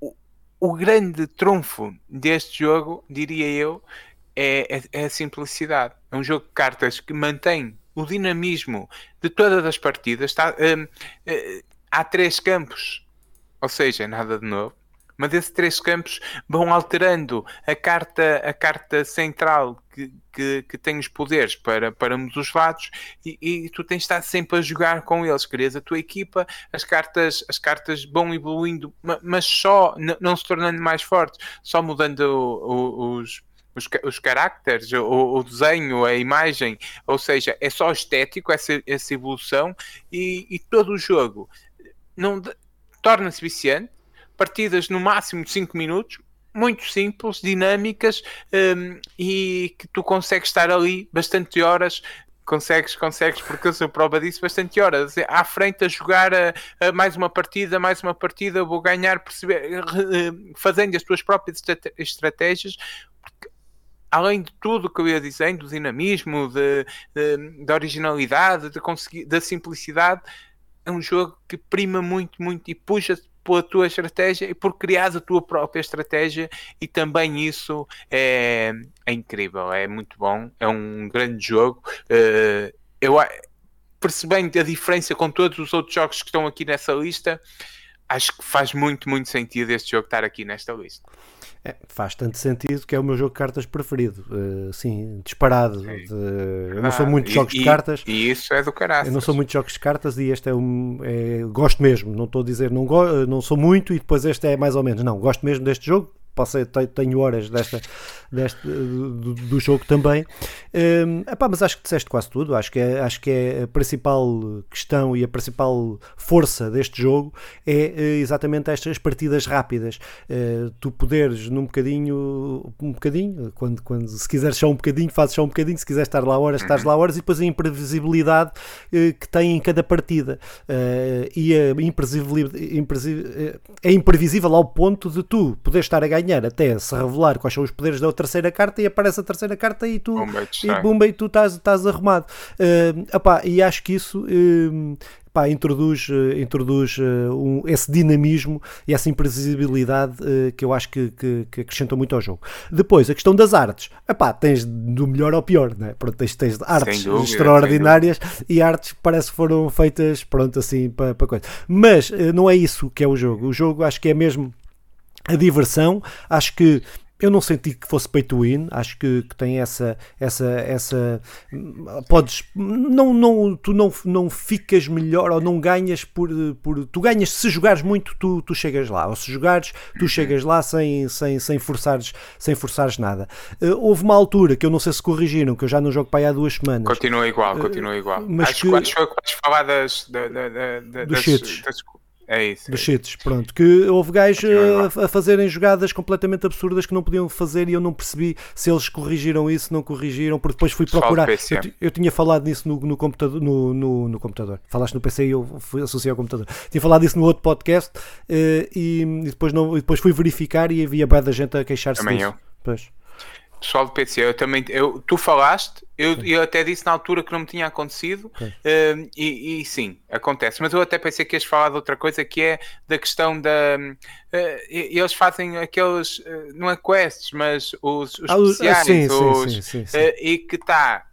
o, o, grande trunfo deste jogo, diria eu, é, é, é a simplicidade. É um jogo de cartas que mantém o dinamismo de todas as partidas. Está, um, uh, eh, há três campos, ou seja, nada de novo. Mas esses três campos vão alterando a carta, a carta central que, que, que tem os poderes para, para ambos os lados e, e, tu tens de estar sempre a jogar com eles. Crias a tua equipa, as cartas, as cartas vão evoluindo, mas só não se tornando mais fortes, só mudando os os, os caracteres, o, o, desenho, a imagem, ou seja, é só estético essa, essa evolução e, e todo o jogo não torna-se viciante. Partidas no máximo de 5 minutos, muito simples, dinâmicas um, e que tu consegues estar ali bastante horas. Consegues, consegues, porque eu sou prova disso, bastante horas à frente a jogar a, a mais uma partida, mais uma partida, vou ganhar, perceber, fazendo as tuas próprias estratégias, além de tudo que eu ia dizendo, do dinamismo, de, de, da originalidade, de da simplicidade, é um jogo que prima muito, muito e puxa pela tua estratégia e por criar a tua própria estratégia e também isso é, é incrível, é muito bom, é um grande jogo. Uh, eu percebendo a diferença com todos os outros jogos que estão aqui nessa lista, acho que faz muito, muito sentido este jogo estar aqui nesta lista. É, faz tanto sentido que é o meu jogo de cartas preferido. Uh, sim, disparado. De, eu não sou muito de jogos e, de cartas. E isso é do caralho. Eu não sou muito de jogos de cartas e este é um. É, gosto mesmo. Não estou a dizer não, go, não sou muito e depois este é mais ou menos. Não, gosto mesmo deste jogo passei, tenho horas desta, deste, do, do, jogo também. Um, epá, mas acho que disseste quase tudo. Acho que, é, acho que é a principal questão e a principal força deste jogo é eh, exatamente estas partidas rápidas. Uh, tu poderes num bocadinho, um bocadinho, quando, quando se quiseres só um bocadinho, fazes só um bocadinho, se quiseres estar lá horas, estás lá horas, e depois a imprevisibilidade uh, que tem em cada partida. Uh, e a imprevisibilidade, é imprevisível ao ponto de tu poderes estar a ganhar ganhar até se revelar quais são os poderes da terceira carta e aparece a terceira carta e tu, e, bumba, e tu estás, estás arrumado. Uh, epá, e acho que isso uh, Pá, introduz, uh, introduz uh, um, esse dinamismo e essa imprevisibilidade uh, que eu acho que, que, que, acrescenta muito ao jogo. Depois, a questão das artes. Epá, tens do melhor ao pior, né? pronto, tens, tens artes dúvida, extraordinárias e artes que parece que foram feitas pronto, assim, para, para coisa. Mas não é isso que é o jogo. O jogo acho que é mesmo a diversão. Acho que eu não senti que fosse pay to win, acho que, que, tem essa, essa, essa, podes, não, não, tu não, não ficas melhor ou não ganhas por, por tu ganhas se jogares muito, tu, tu chegas lá, ou se jogares, tu chegas lá sem, sem, sem, forçares, sem forçares nada. Uh, houve uma altura que eu não sei se corrigiram, que eu já não jogo para aí há duas semanas. Continua igual, continua igual. Uh, mas acho que, acho que falar das, da, da, da, dos das, das, é isso. Dos é cheats, pronto. Que houve gajos a, a, fazerem jogadas completamente absurdas que não podiam fazer e eu não percebi se eles corrigiram isso, não corrigiram, porque depois fui procurar. Eu, eu, tinha falado nisso no, no computador, no, no, no, computador. Falaste no PC e eu fui associar ao computador. Tinha falado isso no outro podcast uh, e, e, depois não, e depois fui verificar e havia bem da gente a queixar-se disso. eu. Pois pessoal do PC, eu também, eu, tu falaste, eu, eu até disse na altura que não me tinha acontecido, uh, e, e, sim, acontece, mas eu até pensei que ias falar de outra coisa que é da questão da. Uh, eles fazem aqueles, uh, não é quests, mas os, os ah, especiais, sim, os, sim, sim, e que está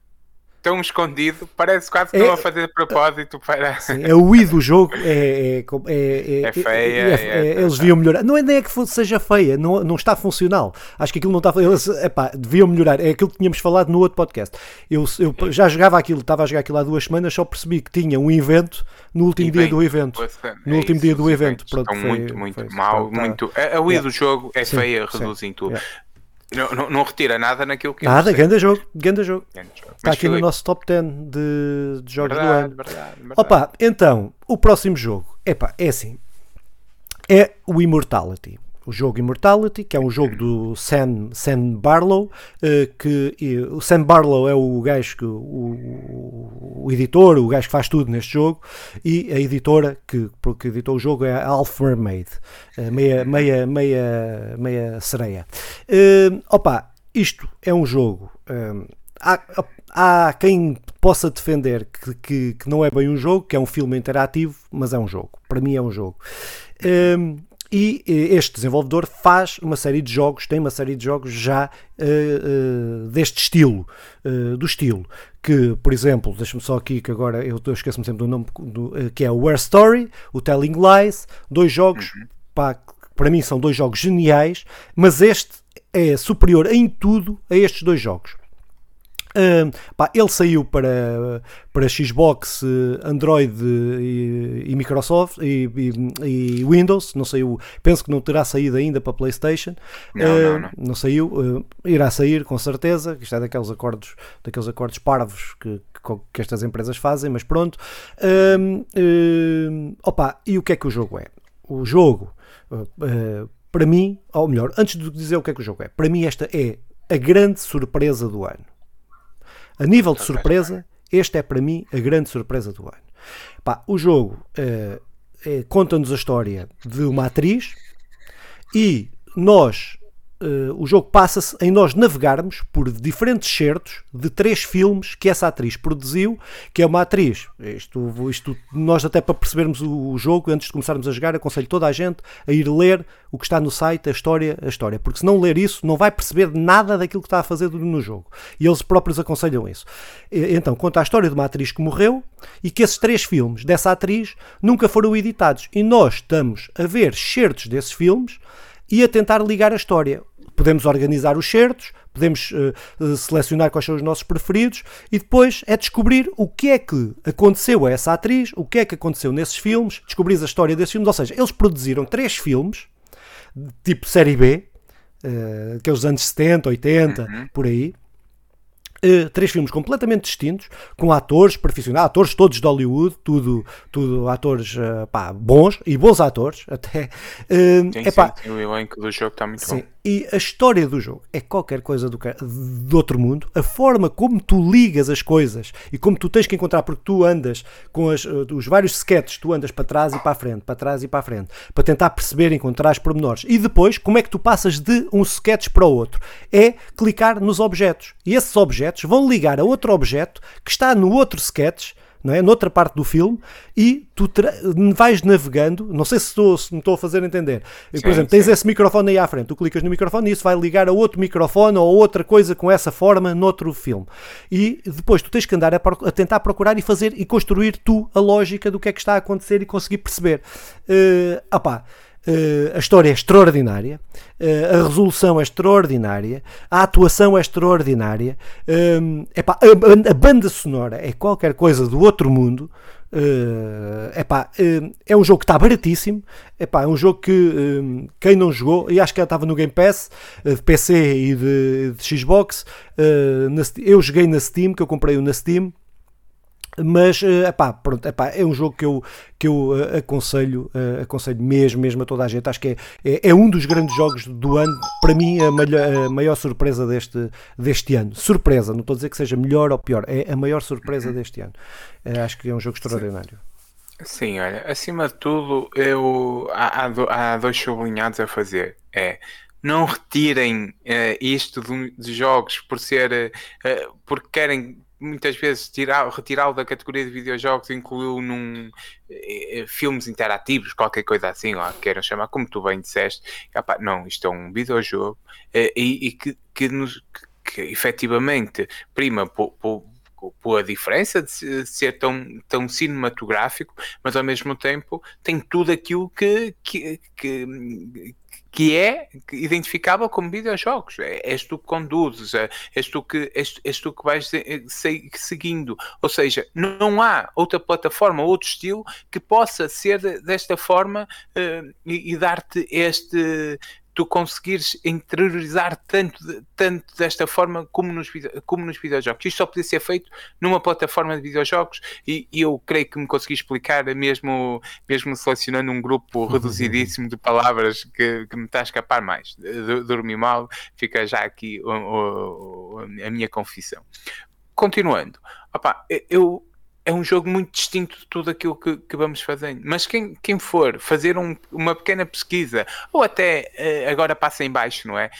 tão escondido, parece quase que é, estão a fazer propósito para. Sim, é o I do jogo, é, é, é, é feia. eles deviam melhorar. Não é nem é que seja feia, não, não está funcional. Acho que aquilo não está. Eles epá, deviam melhorar. É aquilo que tínhamos falado no outro podcast. Eu, eu já jogava aquilo, estava a jogar aquilo há duas semanas, só percebi que tinha um evento no último dia do evento. No último isso, dia do evento. Pronto, foi, muito, muito foi, mal. Foi, muito, a, a UI do jogo é sim, feia, reduz em tudo. Não, não, não, retira nada naquilo que Nada, grande jogo, grande jogo. jogo. Está aqui no nosso top 10 de, de jogos verdade, do ano. Verdade, verdade. Opa, então, o próximo jogo epá, é assim: é o Immortality o jogo Immortality, que é um jogo do Sam, Sam Barlow, uh, que o Sam Barlow é o gajo que o, o, editor, o gajo que faz tudo neste jogo, e a editora que, que editou o jogo é a Alpha Mermaid, uh, meia, meia, meia, meia sereia. Uh, opa, isto é um jogo. há, há quem possa defender que, que, que, não é bem um jogo, que é um filme interativo, mas é um jogo. Para mim é um jogo. E este desenvolvedor faz uma série de jogos, tem uma série de jogos já uh, uh, deste estilo, uh, do estilo, que, por exemplo, deixa-me só aqui que agora eu, eu esqueço-me sempre do nome, do, que é o Where Story, o Telling Lies, dois jogos, uhum. pá, para mim são dois jogos geniais, mas este é superior em tudo a estes dois jogos. Uh, pá, ele saiu para, para Xbox, Android e, e Microsoft e, e, e, Windows. Não saiu, penso que não terá saído ainda para PlayStation. Não, uh, não, não. não, saiu, uh, irá sair com certeza. Isto é daqueles acordos, daqueles acordos parvos que, que, que estas empresas fazem, mas pronto. opa, e o que é que o jogo é? O jogo, para mim, ou melhor, antes de dizer o que é que o jogo é, para mim esta é a grande surpresa do ano. A nível de surpresa, este é para mim a grande surpresa do ano. Pá, o jogo uh, é, conta-nos a história de uma atriz e nós Uh, o jogo passa-se em nós navegarmos por diferentes certos de três filmes que essa atriz produziu, que é uma atriz. Isto, isto nós até para percebermos o, o, jogo, antes de começarmos a jogar, aconselho toda a gente a ir ler o que está no site, a história, a história, porque se não ler isso, não vai perceber nada daquilo que está a fazer no jogo. E eles próprios aconselham isso. Então, conta a história de uma atriz que morreu e que esses três filmes dessa atriz nunca foram editados. E nós estamos a ver certos desses filmes e a tentar ligar a história podemos organizar os certos, podemos uh, selecionar quais são os nossos preferidos e depois é descobrir o que é que aconteceu a essa atriz, o que é que aconteceu nesses filmes, descobrir a história desses filmes. Ou seja, eles produziram três filmes, tipo série B, uh, aqueles anos 70, 80, uhum. por aí Uh, três filmes completamente distintos, com atores profissionais, atores todos de Hollywood, tudo, tudo atores uh, pá, bons e bons atores até. Uh, sim, epá, sim, o elenco do jogo está muito sim, bom. E a história do jogo é qualquer coisa do, do outro mundo. A forma como tu ligas as coisas e como tu tens que encontrar, porque tu andas com as, os vários sketches, tu andas para trás e para a frente, para trás e para a frente, para tentar perceber, encontrar os pormenores. E depois, como é que tu passas de um sketch para o outro? É clicar nos objetos. E esses objetos vão ligar a outro objeto que está no outro sketch não é? noutra parte do filme, e tu vais navegando. Não sei se, estou, se me estou a fazer entender. Sim, Por exemplo, tens esse microfone aí à frente, tu clicas no microfone e isso vai ligar a outro microfone ou outra coisa com essa forma noutro filme. E depois tu tens que andar a, a tentar procurar e fazer e construir tu a lógica do que é que está a acontecer e conseguir perceber. Uh, opá, Uh, a história é extraordinária, uh, a resolução é extraordinária, a atuação é extraordinária, uh, epá, a, a, banda sonora é qualquer coisa do outro mundo. Uh, epá, é um jogo que está baratíssimo. Epá, é um jogo que quem não jogou, e acho que estava no Game Pass de PC e de, de Xbox. Na, eu joguei na Steam, que eu comprei-o na Steam mas uh, epá, pronto, epá, é um jogo que eu, que eu uh, aconselho, uh, aconselho mesmo, mesmo a toda a gente. Acho que é, é, é um dos grandes jogos do ano, para mim, a, malha, a, maior surpresa deste, deste ano. Surpresa, não estou a dizer que seja melhor ou pior, é a maior surpresa deste ano. acho que é um jogo extraordinário. Sim, olha, acima de tudo, eu, há, há dois sublinhados a fazer. É não retirem uh, isto de, de, jogos por ser uh, porque querem muitas vezes retirá-lo da categoria de videojogos e incluiu num eh, filmes interativos, qualquer coisa assim, lá queiram chamar, como tu bem disseste, Epá, não, isto é um videojogo eh, e, e que, que, nos, que, que efetivamente prima por, por, por a diferença de ser tão, tão cinematográfico, mas ao mesmo tempo tem tudo aquilo que, que, que, que é identificável como videojogos. É, és tu que conduzes, é, és tu que, és, és tu que vais seguindo. Ou seja, não há outra plataforma, outro estilo que possa ser desta forma uh, e, e dar-te este tu conseguires interiorizar tanto, tanto desta forma como nos, como nos videojogos. Isto só podia ser feito numa plataforma de videojogos e, e eu creio que me consegui explicar mesmo, mesmo selecionando um grupo reduzidíssimo de palavras que, que me está a escapar mais. Dormi mal, fica já aqui o, o, a minha confissão. Continuando, opa, eu é um jogo muito distinto de tudo aquilo que, que vamos fazendo. Mas quem, quem for fazer um, uma pequena pesquisa, ou até uh, agora passa em baixo, não é?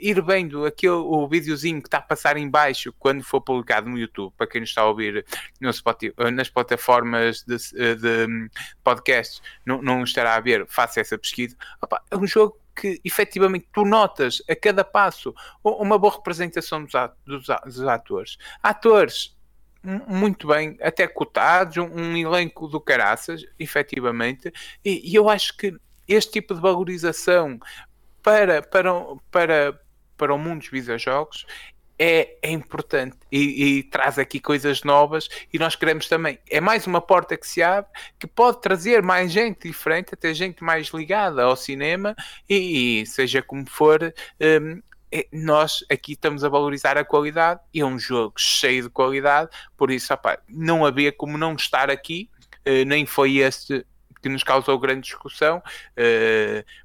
ir vendo aquele, o videozinho que está a passar em baixo quando for publicado no YouTube, para quem nos está a ouvir no Spotify, eh, nas plataformas de, eh, de, de podcasts, não, não estará a ver, faça essa pesquisa. Opa, é um jogo que efetivamente tu notas a cada passo uma boa representação dos atores. Atores muito bem, até cotados, um, um elenco do caraças, efetivamente, e, e, eu acho que este tipo de valorização para, para, para, para o mundo dos videojogos é, é importante e, e, traz aqui coisas novas e nós queremos também. É mais uma porta que se abre que pode trazer mais gente diferente, até gente mais ligada ao cinema e, e seja como for, um, nós aqui estamos a valorizar a qualidade e é um jogo cheio de qualidade, por isso opa, não havia como não estar aqui, uh, nem foi este que nos causou grande discussão.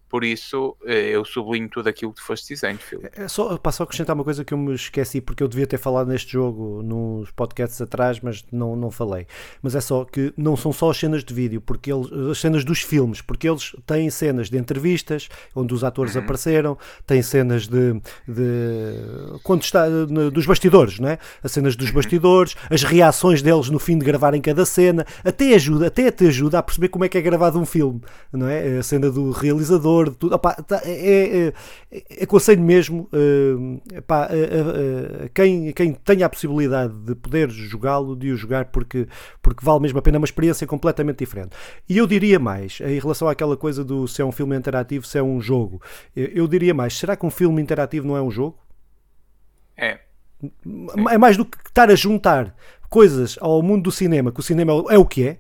Por isso, eh, eu sublinho tudo aquilo que tu foste dizendo, Filipe. É só, passo a acrescentar uma coisa que eu me esqueci, porque eu devia ter falado neste jogo nos podcasts atrás, mas não, não falei. Mas é só que não são só as cenas de vídeo, porque eles, as cenas dos filmes, porque eles têm cenas de entrevistas, onde os atores uhum. apareceram, têm cenas de, de quando está dos bastidores, não é? As cenas dos uhum. bastidores, as reações deles no fim de gravarem cada cena, até ajuda, até te ajuda a perceber como é que é gravado um filme, não é? A cena do realizador computador, tudo. Opa, tá, é, é, aconselho mesmo uh, epá, uh, uh, quem, quem tenha a possibilidade de poder jogá-lo, de o jogar, porque, porque vale mesmo a pena, é uma experiência completamente diferente. E eu diria mais, em relação àquela coisa do se é um filme interativo, se é um jogo, eu diria mais, será que um filme interativo não é um jogo? É. É mais do que estar a juntar coisas ao mundo do cinema, que o cinema é o que é,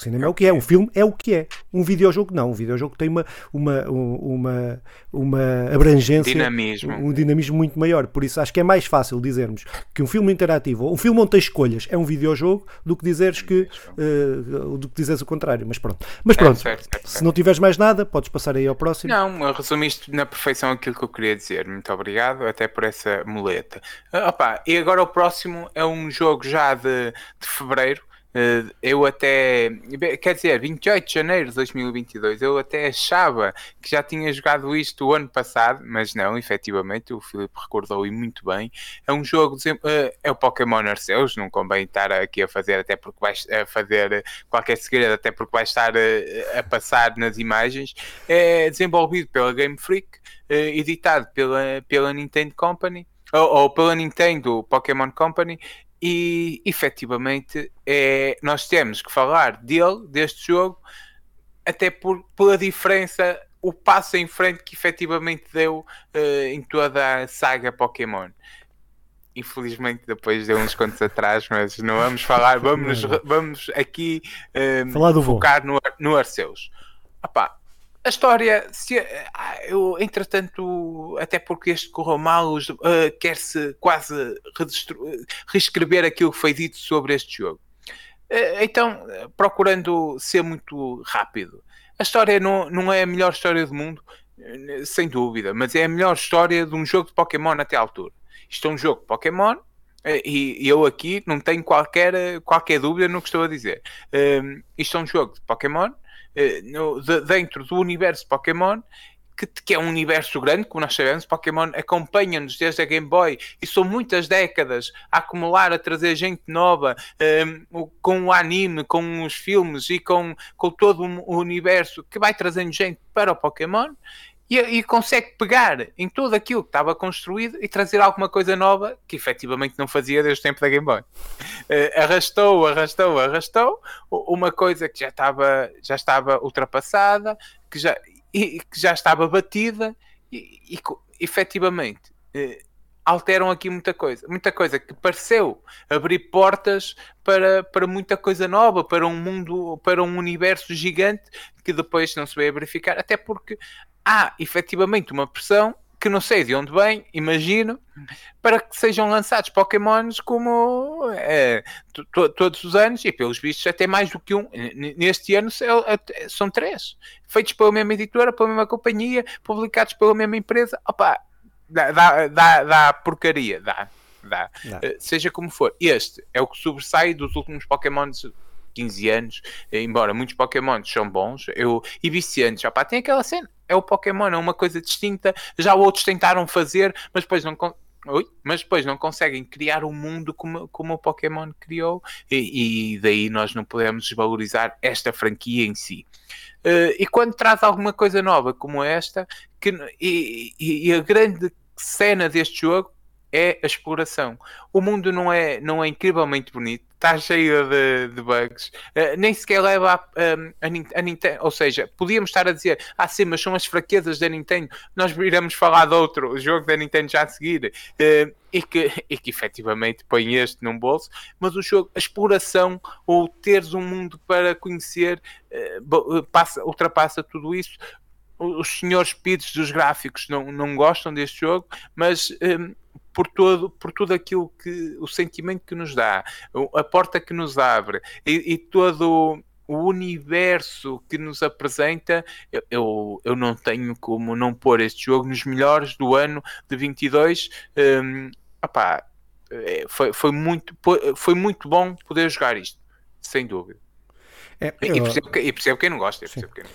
o cinema é o que é, um filme é o que é. Um videojogo não, um videojogo tem uma, uma, uma, uma abrangência, dinamismo. um dinamismo muito maior. Por isso acho que é mais fácil dizermos que um filme interativo, um filme onde tem escolhas, é um videojogo, do que dizeres que uh, do que dizeres o contrário. Mas pronto, mas pronto. É, certo, certo, se não tiveres mais nada, podes passar aí ao próximo. Não, resumiste na perfeição aquilo que eu queria dizer. Muito obrigado, até por essa muleta. Uh, opa, e agora o próximo é um jogo já de, de fevereiro eh, eu até, quer dizer, 28 de janeiro de 2022, eu até achava que já tinha jogado isto o ano passado, mas não, efetivamente, o Filipe recordou e muito bem. É um jogo, eh, é o Pokémon Arceus, não convém estar aqui a fazer, até porque vai a fazer qualquer segredo, até porque vai estar a, eh, a passar nas imagens. É desenvolvido pela Game Freak, editado pela, pela Nintendo Company. Ou, ou pela Nintendo Pokémon Company e efetivamente é, nós temos que falar dele, deste jogo, até por, pela diferença, o passo em frente que efetivamente deu uh, em toda a saga Pokémon. Infelizmente, depois deu uns contos atrás, mas não vamos falar, vamos, vamos aqui um, falar do focar no, no Arceus. Epá, a história, se, eu, entretanto, até porque este correu mal, uh, quer-se quase reescrever aquilo que foi dito sobre este jogo. Uh, então, procurando ser muito rápido. A história não, não é a melhor história do mundo, sem dúvida, mas é a melhor história de um jogo de Pokémon até à altura. Isto é um jogo de Pokémon e eu aqui não tenho qualquer, qualquer dúvida no que estou a dizer. isto é um jogo de Pokémon eh, no, de, dentro do universo Pokémon que, é um universo grande, como nós sabemos, Pokémon acompanha-nos desde a Game Boy e são muitas décadas a acumular, a trazer gente nova um, com o anime, com os filmes e com, com todo o universo que vai trazendo gente para o Pokémon e, e, consegue pegar em tudo aquilo que estava construído e trazer alguma coisa nova que efetivamente não fazia desde o tempo da Game Boy. Uh, arrastou, arrastou, arrastou uma coisa que já estava, já estava ultrapassada, que já, e, que já estava batida e, e efetivamente. Uh, alteram aqui muita coisa, muita coisa que pareceu abrir portas para, para muita coisa nova, para um mundo, para um universo gigante que depois não se veio a verificar, até porque há efetivamente uma pressão que não sei de onde vem, imagino, para que sejam lançados Pokémons como é, todos os anos, e pelos vistos até mais do que um. Neste ano são três, feitos pela mesma editora, pela mesma companhia, publicados pela mesma empresa. Opa, dá, dá, dá, dá porcaria, dá. Dá. Eh, seja como for, este é o que sobressai dos últimos Pokémons 15 anos, embora muitos Pokémon são bons eu, e viciantes. Opa, tem aquela cena, é o Pokémon, é uma coisa distinta. Já outros tentaram fazer, mas depois não. Oi? Mas depois não conseguem criar um mundo como, como o Pokémon criou, e, e daí nós não podemos desvalorizar esta franquia em si. Uh, e quando traz alguma coisa nova como esta, que, e, e, a grande cena deste jogo é a exploração. O mundo não é, não é incrivelmente bonito, está cheio de, de bugs, uh, nem sequer leva a, um, a, a, Nintendo, ou seja, podíamos estar a dizer, ah sim, mas são as fraquezas da Nintendo, nós iremos falar de outro jogo da Nintendo já a seguir, uh, e, que, e que efetivamente põe este num bolso, mas o jogo, a exploração, ou teres um mundo para conhecer, uh, passa, ultrapassa tudo isso, os senhores pids dos gráficos não, não gostam deste jogo, mas um, por todo por tudo aquilo que o sentimento que nos dá, a porta que nos abre e, e todo o universo que nos apresenta, eu, eu, eu, não tenho como não pôr este jogo nos melhores do ano de 22. Um, opá, é, foi, foi, muito, foi muito bom poder jogar isto, sem dúvida. É, eu... e, percebo, e percebo quem não gosta. Quem não gosta.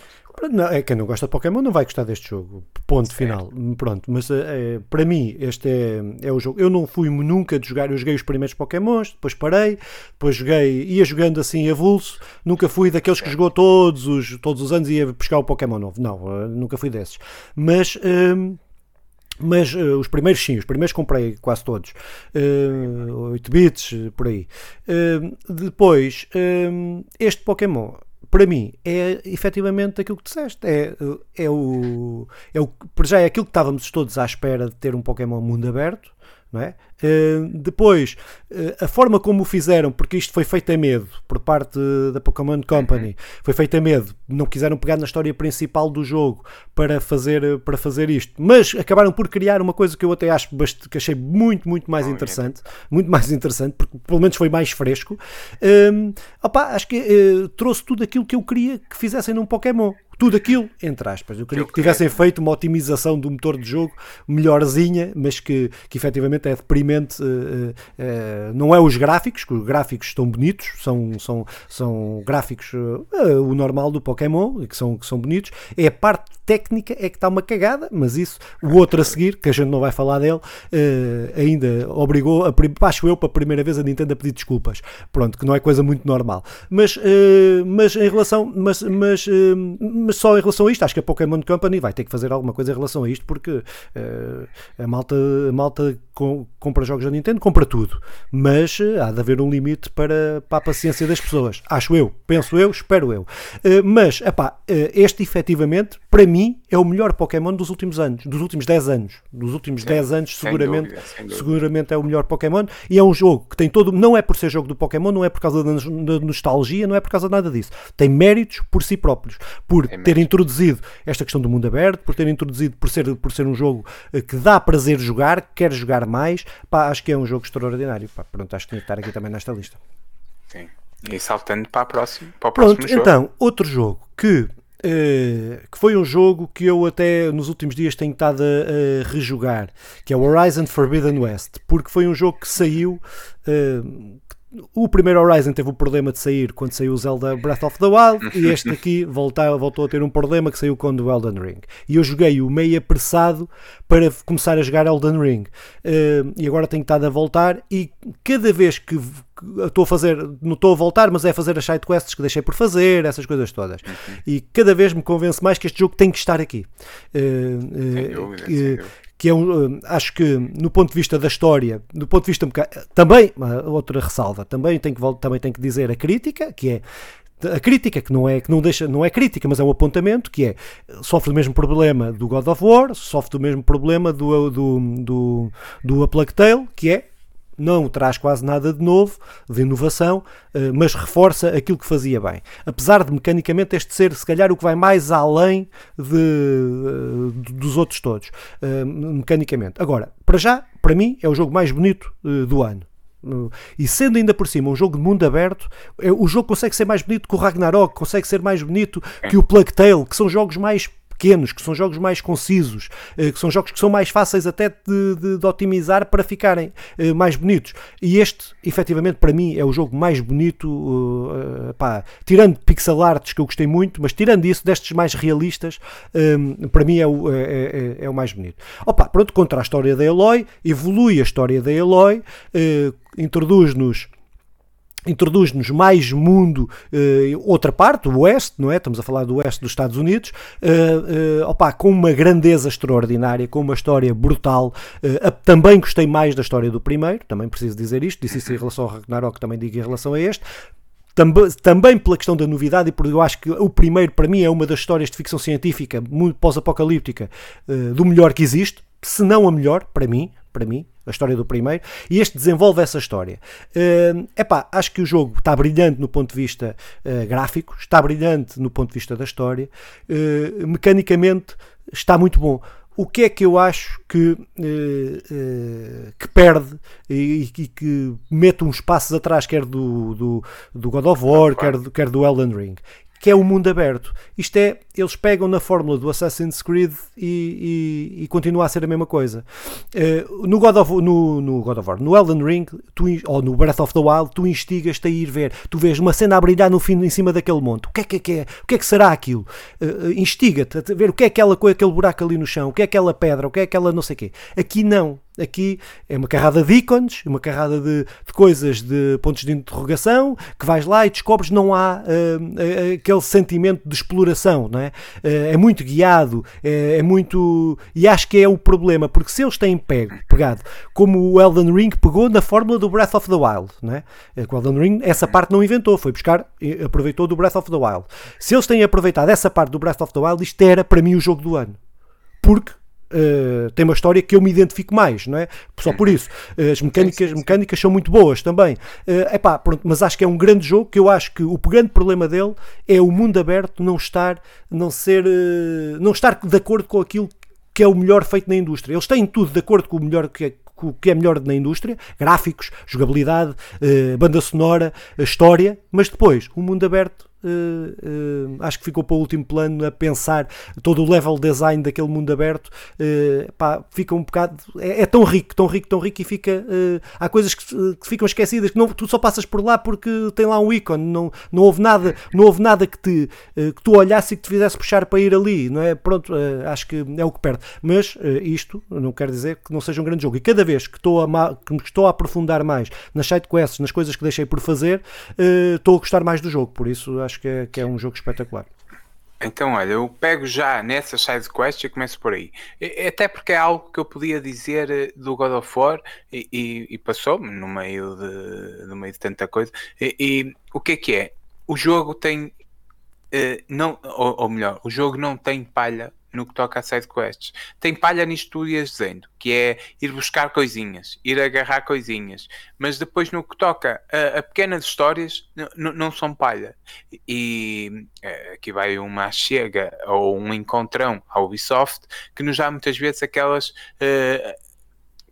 Não, é quem não gosta de Pokémon não vai gostar deste jogo. Ponto final. Pronto, mas é, para mim este é, é o jogo. Eu não fui nunca de jogar, eu joguei os primeiros Pokémons, depois parei, depois joguei, ia jogando assim avulso, nunca fui daqueles que jogou todos os, todos os anos e ia buscar o Pokémon novo. Não, eh, nunca fui desses. Mas. Hum, mas uh, os primeiros sim, os primeiros comprei quase todos, uh, 8 bits, por aí. Uh, depois, este Pokémon para mim, é efetivamente aquilo que disseste. É, é, o, é o. Já é aquilo que estávamos todos à espera de ter um Pokémon mundo aberto. Não é? Uh, depois, uh, a forma como o fizeram, porque isto foi feito a medo por parte da Pokémon Company, uhum. foi feito a medo, não quiseram pegar na história principal do jogo para fazer, para fazer isto, mas acabaram por criar uma coisa que eu até acho que achei muito, muito mais interessante, muito mais interessante, porque pelo menos foi mais fresco. Uh, opa, acho que uh, trouxe tudo aquilo que eu queria que fizessem num Pokémon tudo aquilo, entre aspas. Eu queria eu que tivessem feito uma otimização do motor de jogo melhorzinha, mas que, que efetivamente é deprimente. Uh, uh, não é os gráficos, que os gráficos estão bonitos, são, são, são gráficos uh, o normal do Pokémon, que são, que são bonitos. É a parte técnica é que está uma cagada, mas isso, o outro a seguir, que a gente não vai falar dele, ainda obrigou, a, acho eu, para a primeira vez a Nintendo a pedir desculpas. Pronto, que não é coisa muito normal. Mas, mas em relação. Mas, mas mas só em relação a isto, acho que a Pokémon Company vai ter que fazer alguma coisa em relação a isto, porque uh, a malta, a malta com, compra jogos da Nintendo, compra tudo, mas uh, há de haver um limite para, para a paciência das pessoas. Acho eu, penso eu, espero eu. Uh, mas, epá, este efetivamente, para mim, é o melhor Pokémon dos últimos anos, dos últimos 10 anos. Dos últimos Sim, 10 anos, seguramente, dúvida, seguramente é o melhor Pokémon. E é um jogo que tem todo. Não é por ser jogo do Pokémon, não é por causa da nostalgia, não é por causa de nada disso. Tem méritos por si próprios. Por ter introduzido esta questão do mundo aberto, por ter introduzido, por ser, por ser um jogo eh, que dá prazer jogar, quer jogar mais, pá, acho que é um jogo extraordinário. Pá, pronto, acho que tinha que estar aqui também nesta lista. Sim. E saltando para, a próxima, para o próximo Pronto, jogo. então, outro jogo que Uh, que foi um jogo que eu até nos últimos dias tenho estado a, a rejogar, que é o Horizon Forbidden West, porque foi um jogo que saiu, uh, o primeiro Horizon teve o problema de sair quando saiu o Zelda Breath of the Wild e este aqui voltou, voltou a ter um problema que saiu quando o Elden Ring. E eu joguei o meio apressado para começar a jogar Elden Ring. Uh, e agora tenho estado a voltar e cada vez que estou a fazer, não estou a voltar, mas é a fazer as side quests que deixei por fazer, essas coisas todas. Uhum. E cada vez me convence mais que este jogo tem que estar aqui. Uh, uh, sem dúvida, que é um, acho que no ponto de vista da história, do ponto de vista também, outra ressalva, também tem que também tem que dizer a crítica, que é a crítica que não é que não deixa não é crítica mas é um apontamento que é sofre do mesmo problema do God of War sofre do mesmo problema do do do, do A Plague Tale que é não traz quase nada de novo, de inovação, eh, mas reforça aquilo que fazia bem. Apesar de mecanicamente este ser, se calhar, o que vai mais além de, eh, dos outros todos, eh, mecanicamente. Agora, para já, para mim, é o jogo mais bonito do ano. E sendo ainda por cima um jogo de mundo aberto, o jogo consegue ser mais bonito que o Ragnarok, consegue ser mais bonito que o Plague Tale, que são jogos mais pequenos, que são jogos mais concisos, eh, que são jogos que são mais fáceis até de, de, de otimizar para ficarem eh, mais bonitos. E este, efetivamente, para mim, é o jogo mais bonito, uh, pá, tirando pixel arts que eu gostei muito, mas tirando isso, destes mais realistas, um, para mim é o, é, é, é, o mais bonito. Opa, pronto, contra a história da Eloy, evolui a história da Eloy, introduz-nos introduz-nos mais mundo, uh, outra parte, o oeste, não é? Estamos a falar do oeste dos Estados Unidos, uh, uh, opa, com uma grandeza extraordinária, com uma história brutal. também gostei mais da história do primeiro, também preciso dizer isto, disse isso em relação ao Ragnarok, também digo em relação a este. Também, também pela questão da novidade, e porque eu acho que o primeiro, para mim, é uma das histórias de ficção científica pós-apocalíptica do melhor que existe, se não a melhor, para mim, para mim, a história do primeiro, e este desenvolve essa história. Uh, epá, acho que o jogo está brilhante no ponto de vista uh, gráfico, está brilhante no ponto de vista da história, uh, mecanicamente está muito bom. O que é que eu acho que, uh, uh, que perde e, e, que mete uns passos atrás, quer do, do, do God of War, quer, quer do Elden Ring, que é o mundo aberto. Isto é, eles pegam na fórmula do Assassin's Creed e, e, e continua a ser a mesma coisa. Uh, no, God of, no, no God of War, no Elden Ring, tu, ou no Breath of the Wild, tu instigas-te a ir ver. Tu vês uma cena a brilhar no fim, em cima daquele monte. O que é que, é, o que, é que será aquilo? Uh, instiga-te a ver o que é aquela aquele buraco ali no chão, o que é aquela pedra, o que é aquela não sei o quê. Aqui não. Aqui é uma carrada de ícones, uma carrada de, de, coisas, de pontos de interrogação, que vais lá e descobres não há uh, aquele sentimento de exploração, não é? Uh, é muito guiado, é, é, muito. E acho que é o problema, porque se eles têm pego, pegado, como o Elden Ring pegou na fórmula do Breath of the Wild, não é? O Elden Ring, essa parte não inventou, foi buscar, aproveitou do Breath of the Wild. Se eles têm aproveitado essa parte do Breath of the Wild, isto era para mim o jogo do ano. Porque Uh, tem uma história que eu me identifico mais, não é? Só por isso. Uh, as mecânicas, mecânicas são muito boas também. Uh, epá, pronto, mas acho que é um grande jogo que eu acho que o grande problema dele é o mundo aberto não estar, não ser, uh, não estar de acordo com aquilo que é o melhor feito na indústria. Eles têm tudo de acordo com o melhor que é, o que é melhor na indústria, gráficos, jogabilidade, banda sonora, história, mas depois o mundo aberto Uh, acho que ficou para o último plano a pensar todo o level design daquele mundo aberto. Uh, pá, fica um bocado é, é, tão rico, tão rico, tão rico e fica há coisas que, que, ficam esquecidas que não, tu só passas por lá porque tem lá um ícone não, não houve nada, não houve nada que, te, que tu olhasse e que te fizesse puxar para ir ali, não é? Pronto, acho que é o que perde, mas isto não quer dizer que não seja um grande jogo. E cada vez que estou a, que estou a aprofundar mais nas side quests, nas coisas que deixei por fazer estou a gostar mais do jogo, por isso acho que é, que é um jogo espetacular. Então, olha, eu pego já nessa side quest e começo por aí. Até porque é algo que eu podia dizer eh, do God of War e, e, e passou-me no meio de, no meio de tanta coisa. E, e, o que é que é? O jogo tem. Uh, não, ou, ou melhor, o jogo não tem palha no que toca a side quests. Tem palha nisto tu ias dizendo, que é ir buscar coisinhas, ir agarrar coisinhas, mas depois no que toca a, a pequenas histórias não são palha. E é, aqui vai uma chega ou um encontrão ao Ubisoft que nos dá muitas vezes aquelas. Uh,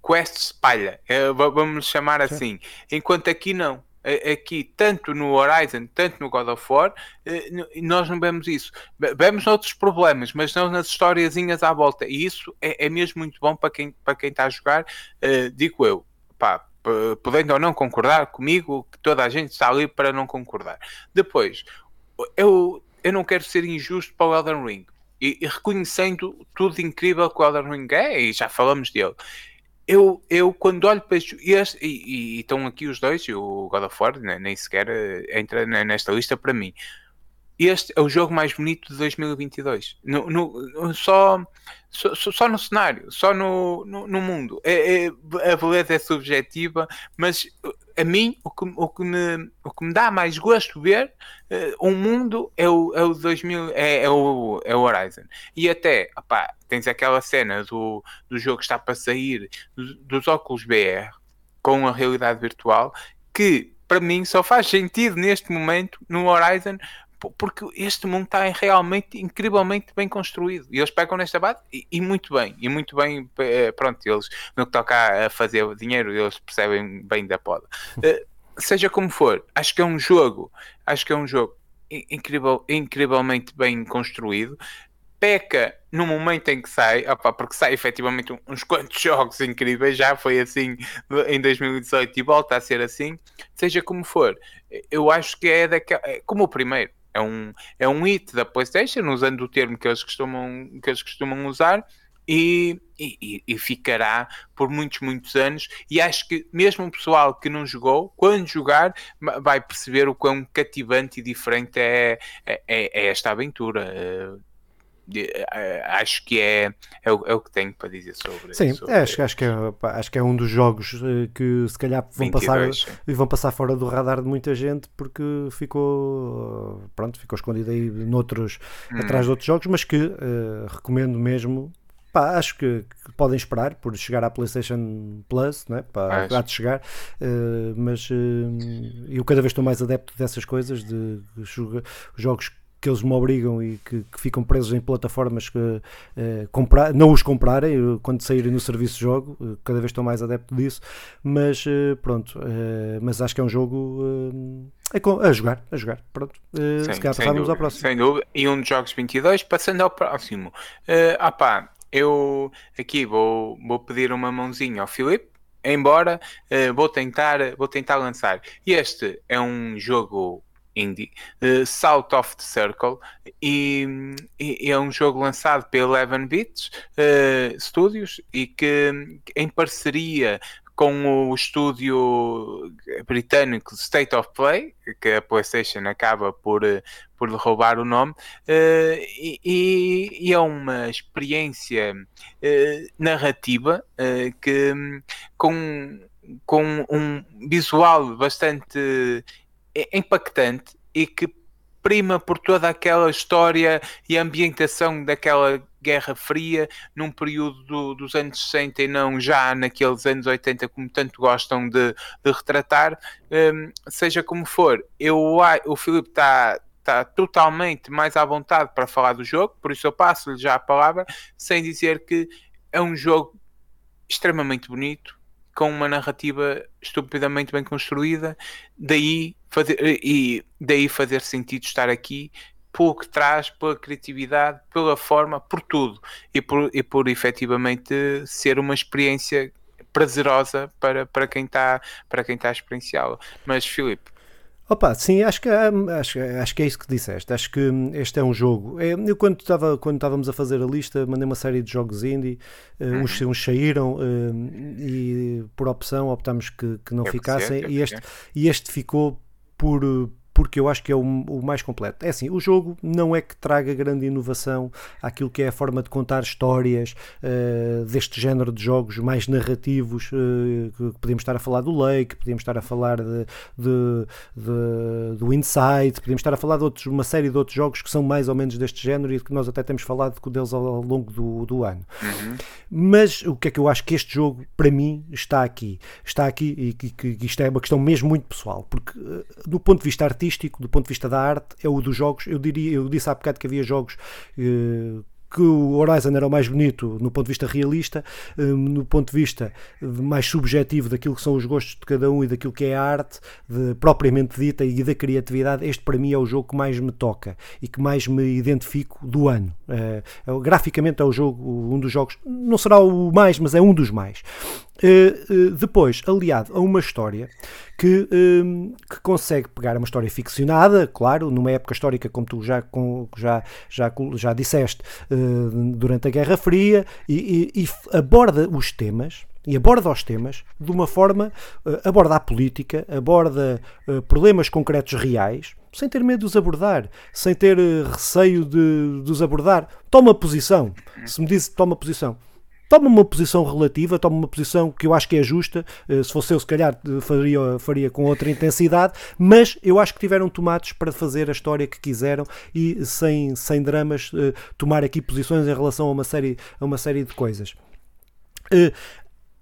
quests palha, uh, vamos chamar assim, enquanto aqui não aqui, tanto no Horizon, tanto no God of War, eh, nós não vemos isso. Vemos outros problemas, mas não nas historiazinhas à volta. E isso é, é mesmo muito bom para quem, para quem está a jogar, uh, digo eu. Pá, podendo ou não concordar comigo, que toda a gente está ali para não concordar. Depois, eu, eu não quero ser injusto para o Elden Ring. E, e reconhecendo tudo incrível que o Elden Ring é, e já falamos dele eu, eu quando olho para este, este e, e, estão aqui os dois, e o God of War nem, nem sequer eh, entra nesta lista para mim. Este é o jogo mais bonito de 2022. No, no, só, só, só no cenário, só no, no, no mundo. É, é, a beleza é subjetiva, mas a mim, o que, o que, me, o que me dá mais gosto ver uh, um mundo é o, é o 2000, é, é, o, é o Horizon. E até, opá, tens aquela cena do, do jogo que está para sair dos, dos óculos BR com a realidade virtual que para mim só faz sentido neste momento no Horizon porque este mundo está realmente incrivelmente bem construído e eles pegam nesta base e, e, muito bem, e muito bem, eh, pronto, eles no que toca a fazer dinheiro, eles percebem bem da poda. Uh, seja como for, acho que é um jogo, acho que é um jogo incrível, incrivelmente bem construído. Peca no momento em que sai, opa, porque sai efetivamente uns quantos jogos incríveis, já foi assim em 2018 e volta a ser assim, seja como for, eu acho que é daquela, como o primeiro, é um, é um hit da PlayStation, usando o termo que eles costumam, que eles costumam usar, e, e, e, ficará por muitos, muitos anos. E acho que mesmo o pessoal que não jogou, quando jogar, vai perceber o quão cativante e diferente é, é, é esta aventura. Eh, acho que é, é, o, é o que tenho para dizer sobre Sim, sobre... acho, acho, que é, acho que é um dos jogos eh, que se calhar vão 22. passar vão passar fora do radar de muita gente porque ficou pronto, ficou escondido aí noutros, hum. atrás de outros jogos, mas que uh, recomendo mesmo Pá, acho que, que, podem esperar por chegar à PlayStation Plus, né? Pá, há de chegar, uh, mas uh, eu cada vez estou mais adepto dessas coisas, de, de jogos que eles me obrigam e que, que ficam presos em plataformas que uh, comprar, não os comprarem quando saírem no serviço de jogo, uh, cada vez estou mais adepto disso, mas uh, pronto, mas acho que é um jogo a, a jogar, a jogar, pronto. Sim, se calhar passávamos ao próximo. Sem dúvida, e um dos jogos 22, passando ao próximo. Uh, ah pá, eu aqui vou, vou pedir uma mãozinha ao Filipe embora uh, vou tentar vou tentar lançar este é um jogo indie, uh, South of the Circle, e, e, é um jogo lançado pela Eleven Bits uh, Studios e que em parceria com o estúdio britânico State of Play, que a PlayStation acaba por, eh, por roubar o nome, uh, e, e, é uma experiência uh, narrativa uh, que com, com um visual bastante impactante e que prima por toda aquela história e ambientação daquela Guerra Fria num período do, dos anos 60 e não já naqueles anos 80 como tanto gostam de, de retratar. Um, seja como for, eu, o Filipe está está totalmente mais à vontade para falar do jogo, por isso eu passo-lhe já a palavra, sem dizer que é um jogo extremamente bonito, com uma narrativa estupidamente bem construída, daí fazer, e daí fazer sentido estar aqui pelo que traz, pela criatividade, pela forma, por tudo e por, e por efetivamente ser uma experiência prazerosa para, para quem está para quem está a experienciá-la. Mas Filipe, Opa, sim, acho que, acho, acho que é isso que disseste. Acho que este é um jogo. É, eu, quando, estava, quando estávamos a fazer a lista, mandei uma série de jogos indie. Uh, uns, uns saíram uh, e, por opção, optámos que, que não ficassem. e, este, e este ficou por porque eu acho que é o, o, mais completo. É assim, o jogo não é que traga grande inovação àquilo que é a forma de contar histórias uh, deste género de jogos mais narrativos, uh, que podemos estar a falar do Lake, podemos estar a falar de, de, de, do Inside, podemos estar a falar de outros, uma série de outros jogos que são mais ou menos deste género e que nós até temos falado deles ao, ao longo do, do ano. Uhum. Mas o que é que eu acho que este jogo, para mim, está aqui? Está aqui e que, que isto é uma questão mesmo muito pessoal, porque uh, do ponto de vista artístico, artístico, do ponto de vista da arte, é o dos jogos. Eu diria, eu disse há bocado que havia jogos eh, que o Horizon era o mais bonito no ponto de vista realista, hum, no ponto de vista mais subjetivo daquilo que são os gostos de cada um e daquilo que é a arte de, propriamente dita e da criatividade, este para mim é o jogo que mais me toca e que mais me identifico do ano. É, graficamente é o jogo, um dos jogos, não será o mais, mas é um dos mais. Uh, uh, depois, aliado a uma história que, uh, que consegue pegar uma história ficcionada, claro, numa época histórica como tu já, com, já, já, já disseste, durante a Guerra Fria, e, e, e aborda os temas e aborda os temas de uma forma, aborda a política, aborda problemas concretos reais, sem ter medo de os abordar, sem ter receio de, de os abordar. Toma posição. Se me diz toma posição, toma uma posição relativa, toma uma posição que eu acho que é justa. Eh, se fosse eu, se calhar faria, faria com outra intensidade, mas eu acho que tiveram tomates para fazer a história que quiseram e sem, sem dramas eh, tomar aqui posições em relação a uma série, a uma série de coisas. Eh,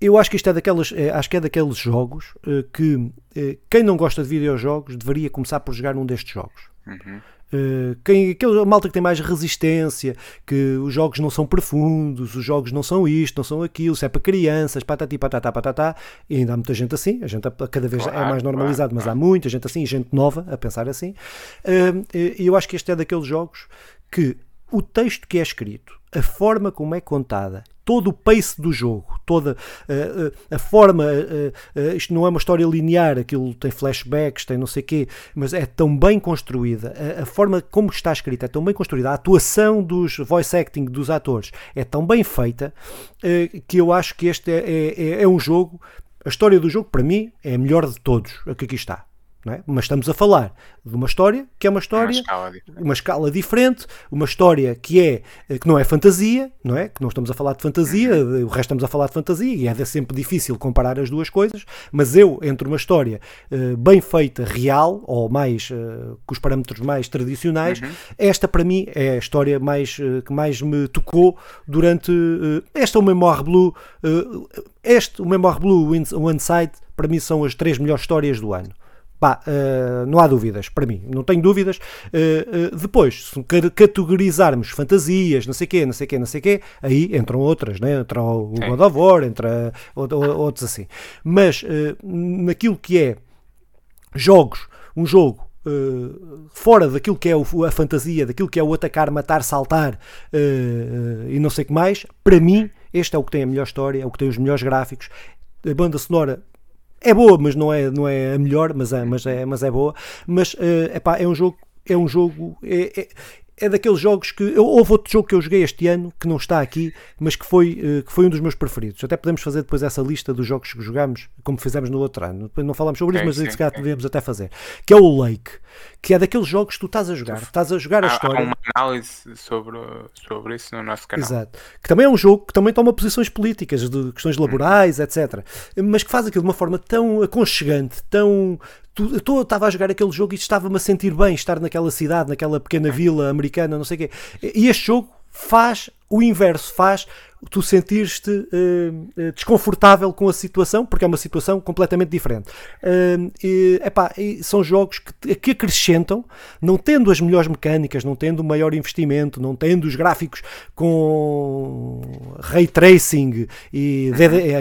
eu acho que isto é daquelas, acho que é daqueles jogos que quem não gosta de videojogos deveria começar por jogar um destes jogos. Uhum. Uh, quem, aquele malta que tem mais resistência, que os jogos não são profundos, os jogos não são isto, não são aquilo, se é para crianças, patati, patata, patata, e ainda há muita gente assim, a gente cada vez claro, é mais normalizado, claro, mas há muita gente assim, gente nova a pensar assim. Uh, e eu acho que este é daqueles jogos que o texto que é escrito, a forma como é contada, todo o pace do jogo, toda uh, a forma, uh, isto não é uma história linear, aquilo tem flashbacks, tem não sei o quê, mas é tão bem construída, a, a, forma como está escrita é tão bem construída, a atuação dos voice acting dos atores é tão bem feita que eu acho que este é, é, é, é um jogo, a história do jogo para mim é a melhor de todos, a que aqui está. É? Mas estamos a falar de uma história que é uma história, uma escala, uma escala, diferente, uma história que é eh, que não é fantasia, não é? Que não estamos a falar de fantasia, uhum. o resto estamos a falar de fantasia e é sempre difícil comparar as duas coisas. Mas eu entre uma história uh, bem feita, real ou mais uh, com os parâmetros mais tradicionais, uhum. esta para mim é a história mais uh, que mais me tocou durante esta o Memoir Blue, este o Memoir Blue, o Inside para mim são as três melhores histórias do ano Pá, uh, não há dúvidas, para mim, não tenho dúvidas. Uh, uh, depois, se categorizarmos fantasias, não sei quê, não sei quê, não sei quê, aí entram outras, né? entra o God of War, entra outros assim. Mas naquilo que é jogos, um jogo Uh, fora daquilo que é o, a fantasia, daquilo que é o atacar, matar, saltar uh, uh, e não sei o que mais, para mim, este é o que tem a melhor história, é o que tem os melhores gráficos. A banda sonora é boa, mas não é, não é a melhor, mas é, mas é, mas é boa. Mas uh, epá, é um jogo. É um jogo. É, é, é daqueles jogos que. Houve outro jogo que eu joguei este ano, que não está aqui, mas que foi, uh, que foi um dos meus preferidos. Até podemos fazer depois essa lista dos jogos que jogámos, como fizemos no outro ano. Depois não falamos sobre isso, mas sim, se calhar podemos até fazer. Que é o Lake que é daqueles jogos que tu estás a jogar, estás a jogar a história. Há uma análise sobre, sobre isso no nosso canal. Exato. Que também é um jogo que também toma posições políticas, de questões laborais, uhum. etc. Mas que faz aquilo de uma forma tão aconchegante, tão. Eu estava a jogar aquele jogo e estava-me a sentir bem estar naquela cidade, naquela pequena vila americana, não sei o quê. E este jogo faz o inverso, faz tu sentir-te uh, desconfortável com a situação, porque é uma situação completamente diferente. Uh, e, epá, e são jogos que, que, acrescentam, não tendo as melhores mecânicas, não tendo o maior investimento, não tendo os gráficos com ray tracing e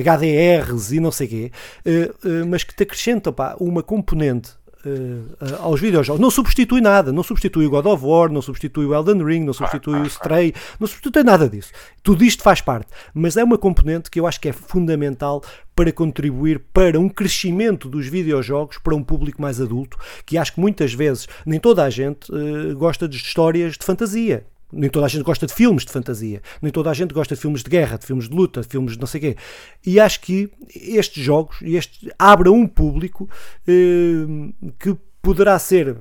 HDRs e não sei o quê, uh, mas que te acrescentam pá, uma componente uh, aos videojogos. Não substitui nada, não substitui o God of War, não substitui o Elden Ring, não substitui o Stray, não substitui nada disso. Tudo isto faz parte, mas é uma componente que eu acho que é fundamental para contribuir para um crescimento dos videojogos para um público mais adulto, que acho que muitas vezes nem toda a gente uh, gosta de histórias de fantasia. Nem toda a gente gosta de filmes de fantasia, nem toda a gente gosta de filmes de guerra, de filmes de luta, de filmes de não sei quê. E acho que estes jogos este, abrem um público eh, que poderá ser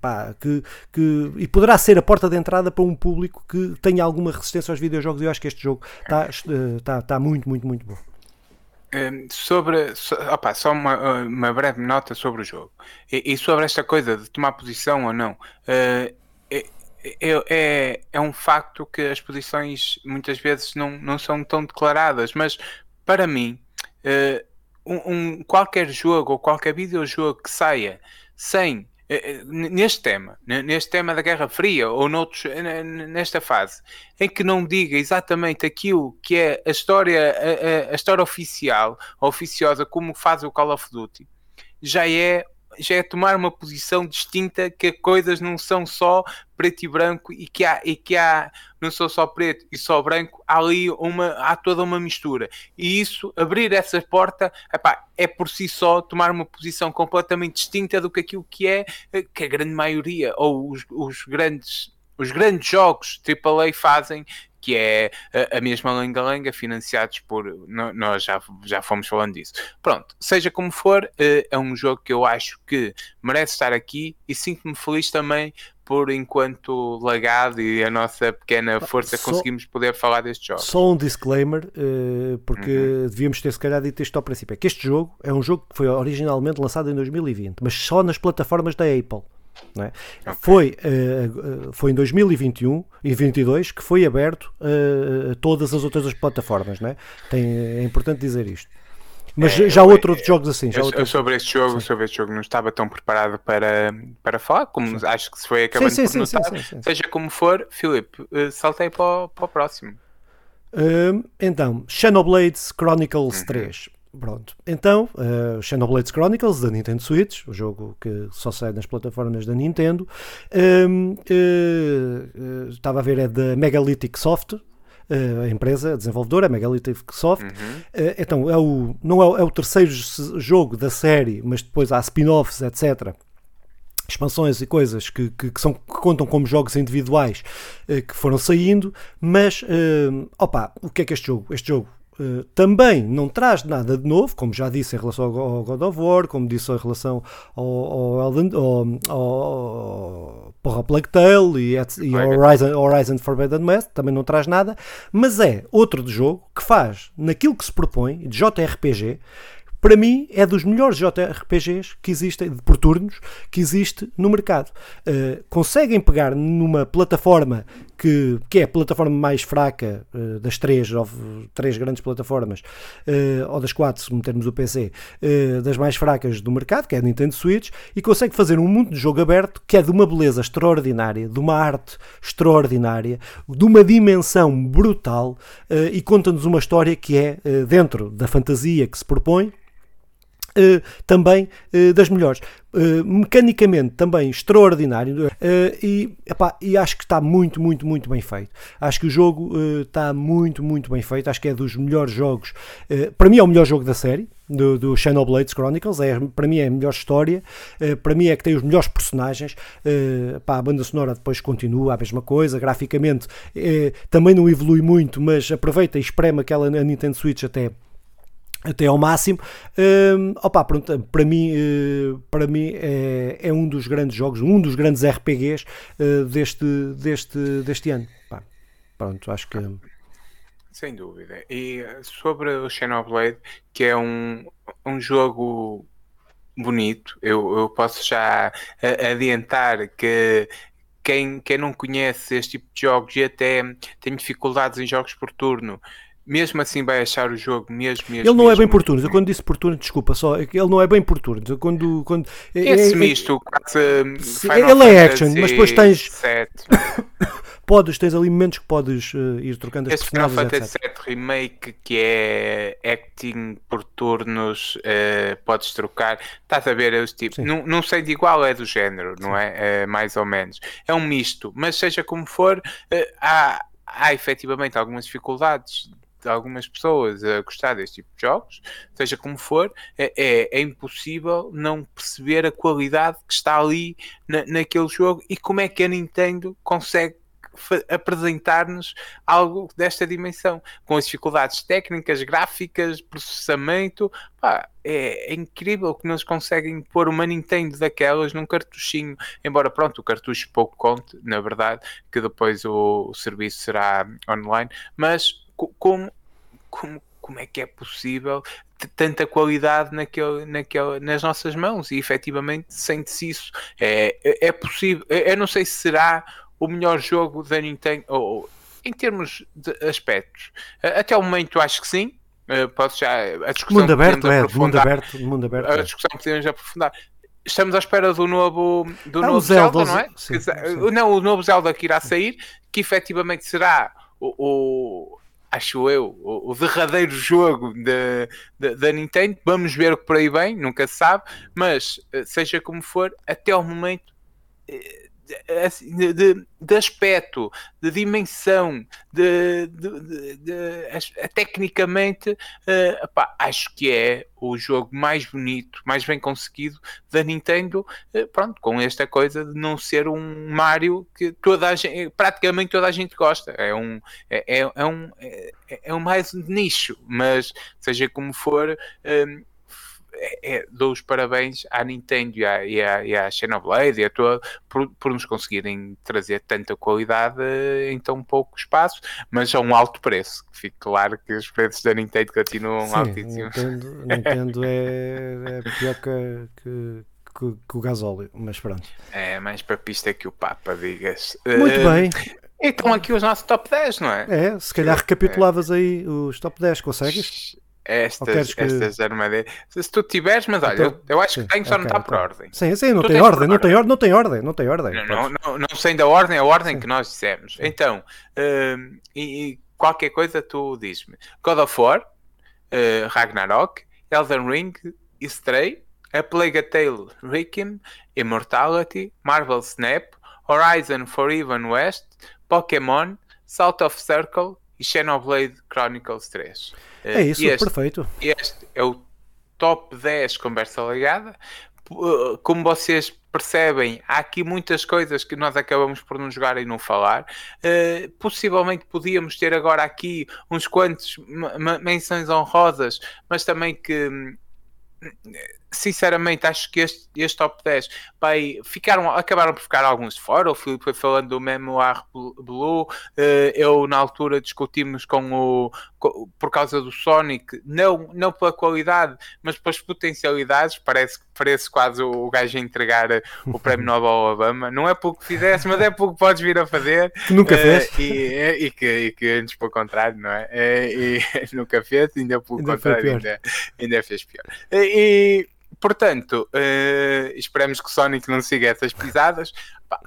pá, que, que, e poderá ser a porta de entrada para um público que tenha alguma resistência aos videojogos. E eu acho que este jogo está, está, está muito, muito, muito bom. Hum, sobre so, opa, só uma, uma, breve nota sobre o jogo e, e, sobre esta coisa de tomar posição ou não. Uh, é, é, um facto que as posições muitas vezes não, não são tão declaradas, mas para mim, uh, um, um, qualquer jogo ou qualquer videojogo que saia sem uh, neste tema, neste tema da Guerra Fria ou noutros, nesta fase, em que não diga exatamente aquilo que é a história, a, a, a história oficial, oficiosa, como faz o Call of Duty, já é já é tomar uma posição distinta que coisas não são só preto e branco e que há, e que há não são só preto e só branco, há ali uma, há toda uma mistura. E isso, abrir essa porta, epá, é por si só tomar uma posição completamente distinta do que aquilo que é que a grande maioria, ou os, os grandes os grandes jogos AAA fazem que é a mesma lenga-lenga, financiados por. Nós já, já fomos falando disso. Pronto, seja como for, eh, é um jogo que eu acho que merece estar aqui e sinto-me feliz também por enquanto lagado e a nossa pequena força só, conseguimos poder falar deste jogo. Só um disclaimer, uh, porque uhum. devíamos ter se calhar dito isto ao princípio, é que este jogo é um jogo que foi originalmente lançado em 2020, mas só nas plataformas da Apple. É? Okay. Foi, uh, foi em 2021 e 2022 que foi aberto uh, a todas as outras plataformas. Não é? Tem, é importante dizer isto. Mas é, já outros jogos assim. Já eu, outro... sobre este jogo, sobre este jogo não estava tão preparado para, para falar, como sim. acho que se foi acabando sim, sim, por notar. Seja como for, Filipe, saltei para o, para o próximo. Uh, então, Xenoblades Chronicles uhum. 3. Pronto. Então, uh, Chronicles da Nintendo Switch, o jogo que só sai nas plataformas da Nintendo. Um, uh, uh, estava a ver, é da Megalithic Soft, a empresa a desenvolvedora, a Megalithic Soft. Uhum. então, é o, não é, é, o terceiro jogo da série, mas depois há spin-offs, etc. Expansões e coisas que, que, que, são, que contam como jogos individuais que foram saindo, mas opa, o que é que este jogo? Este jogo Uh, também não traz nada de novo, como já disse em relação ao, God of War, como disse em relação ao, ao, Elden, ao, ao, ao Plague Tale e, e ao Horizon, Horizon Forbidden West, também não traz nada, mas é outro de jogo que faz naquilo que se propõe, de JRPG, para mim é dos melhores JRPGs que existem, por turnos, que existe no mercado. Uh, conseguem pegar numa plataforma que, que é a plataforma mais fraca uh, das três, três grandes plataformas, uh, ou das quatro, se metermos o PC, uh, das mais fracas do mercado, que é a Nintendo Switch, e consegue fazer um mundo de jogo aberto que é de uma beleza extraordinária, de uma arte extraordinária, de uma dimensão brutal e conta-nos uma história que é dentro da fantasia que se propõe também uh, das melhores. Uh, mecanicamente também extraordinário e, epá, e acho que está muito, muito, muito bem feito. Acho que o jogo está muito, muito bem feito. Acho que é dos melhores jogos. para mim é o melhor jogo da série. Do, do Blades Chronicles, é, para mim é a melhor história, para mim é que tem os melhores personagens. Pá, a banda sonora depois continua a mesma coisa, graficamente também não evolui muito, mas aproveita e espreme aquela a Nintendo Switch até até ao máximo. Um, opa, pronto, para mim, uh, para mim é, é, um dos grandes jogos, um dos grandes RPGs uh, deste, deste, deste ano. Pá, pronto, acho que. Sem dúvida. E sobre o Xenoblade, que é um, um jogo bonito, eu, eu posso já adiantar que quem, quem não conhece este tipo de jogos e até tem dificuldades em jogos por turno mesmo assim vai achar o jogo mesmo, mesmo Ele não mesmo, é bem por turnos. Eu quando disse por turnos, desculpa só, é ele não é bem por turnos. Quando, quando, é, Esse é, misto, quase Ele é action, mas depois tens. podes, tens ali momentos que podes uh, ir trocando as Esse Final Fantasy VII Remake que é acting por turnos, uh, podes trocar. Estás a ver os tipos. Não, não sei de igual, é do género, Sim. não é? Uh, mais ou menos. É um misto, mas seja como for, há, há efetivamente algumas dificuldades de algumas pessoas a gostar deste tipo de jogos, seja como for, é, é, é impossível não perceber a qualidade que está ali na, naquele jogo e como é que a Nintendo consegue apresentar-nos algo desta dimensão, com as dificuldades técnicas, gráficas, processamento. Pá, é, é, incrível que nos conseguem pôr uma Nintendo daquelas num cartuchinho. Embora, pronto, o cartucho pouco conte, na verdade, que depois o, o serviço será online, mas como, como, como é que é possível tanta qualidade naquele, naquele, nas nossas mãos e efetivamente sente-se isso. É, é, é possível, eu não sei se será o melhor jogo da Nintendo, ou, em termos de aspectos. Até o momento acho que sim. Pode já, a discussão mundo aberto, é, mundo aberto, mundo aberto. A é. discussão que podemos aprofundar. Estamos à espera do novo, do ah, novo Zelda, Zelda, não é? Sim, sim. Não, o novo Zelda que irá sair, que efetivamente será o, o acho eu, o, o derradeiro jogo da Nintendo. Vamos ver o que por aí vem, nunca se sabe, mas eh, seja como for, até o momento eh, de, de, de, aspecto, de dimensão, de, de, de tecnicamente, uh, acho que é o jogo mais bonito, mais bem conseguido da Nintendo. Uh, pronto, com esta coisa de não ser um Mario que toda a gente, praticamente toda a gente gosta. É um, é, é, é um, é, é um mais nicho, mas seja como for. Um, é, é, dou os parabéns à Nintendo e à, e à, e à Xenoblade e a toda por, por nos conseguirem trazer tanta qualidade em tão pouco espaço, mas a um alto preço. Fique claro que os preços da Nintendo continuam Sim, altíssimos. Nintendo, Nintendo é, é pior que, que, que, que, o gasóleo, mas pronto. É mais para pista que o Papa, digas. Muito uh, bem. Então aqui os nossos top 10, não é? É, se calhar recapitulavas aí os top 10, consegues? Estas, que... estas armadilhas. Se tu tiveres, mas olha, então, eu, eu, acho sim, que tenho, só okay, não está por ordem. Sim, sim, não tem ordem, não tem ordem, não tem ordem, não tem ordem. Não, não, não, não sei da ordem, a ordem sim. que nós dissemos. Sim. Então, uh, e, e, qualquer coisa tu diz-me. God of War, uh, Ragnarok, Elden Ring, Stray, A Plague Tale Requiem, Immortality, Marvel Snap, Horizon Forbidden West, Pokémon, Salt of Circle e Xenoblade Chronicles 3. É isso, este, perfeito. Este é o top 10 conversa ligada. Uh, como vocês percebem, há aqui muitas coisas que nós acabamos por não jogar e não falar. Uh, possivelmente podíamos ter agora aqui uns quantos menções honrosas, mas também que hum, sinceramente, acho que este, este top 10 vai, ficaram, acabaram por ficar alguns de fora. O Filipe foi falando do Memoir Blue. Uh, eu, na altura, discutimos com o. Com, por causa do Sonic, não, não pela qualidade, mas pelas potencialidades. Parece, parece quase o, o gajo a entregar o prémio Nobel ao Obama. Não é pelo que fizesse, mas é pelo que podes vir a fazer. Que nunca uh, fez. E, e, que, e que antes, pelo contrário, não é? E, e nunca fez, ainda pelo ainda contrário, ainda, ainda fez pior. E portanto, uh, esperemos que Sonic não siga essas pisadas.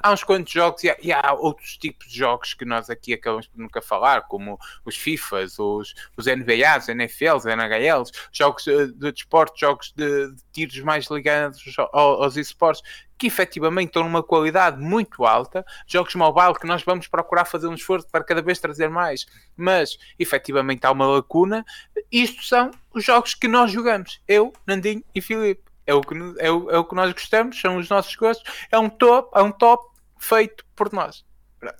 Há uns quantos jogos e há, e há, outros tipos de jogos que nós aqui acabamos por nunca falar, como os FIFAs, os, os NBAs, NFLs, NHLs, jogos de, de desporto, jogos de, de, tiros mais ligados aos esportes, que efetivamente estão numa qualidade muito alta, jogos mobile que nós vamos procurar fazer um esforço para cada vez trazer mais, mas efetivamente há uma lacuna. Isto são os jogos que nós jogamos, eu, Nandinho e Filipe. É o, que, é, o, é o que nós gostamos, são os nossos gostos, é um top, é um top feito por nós.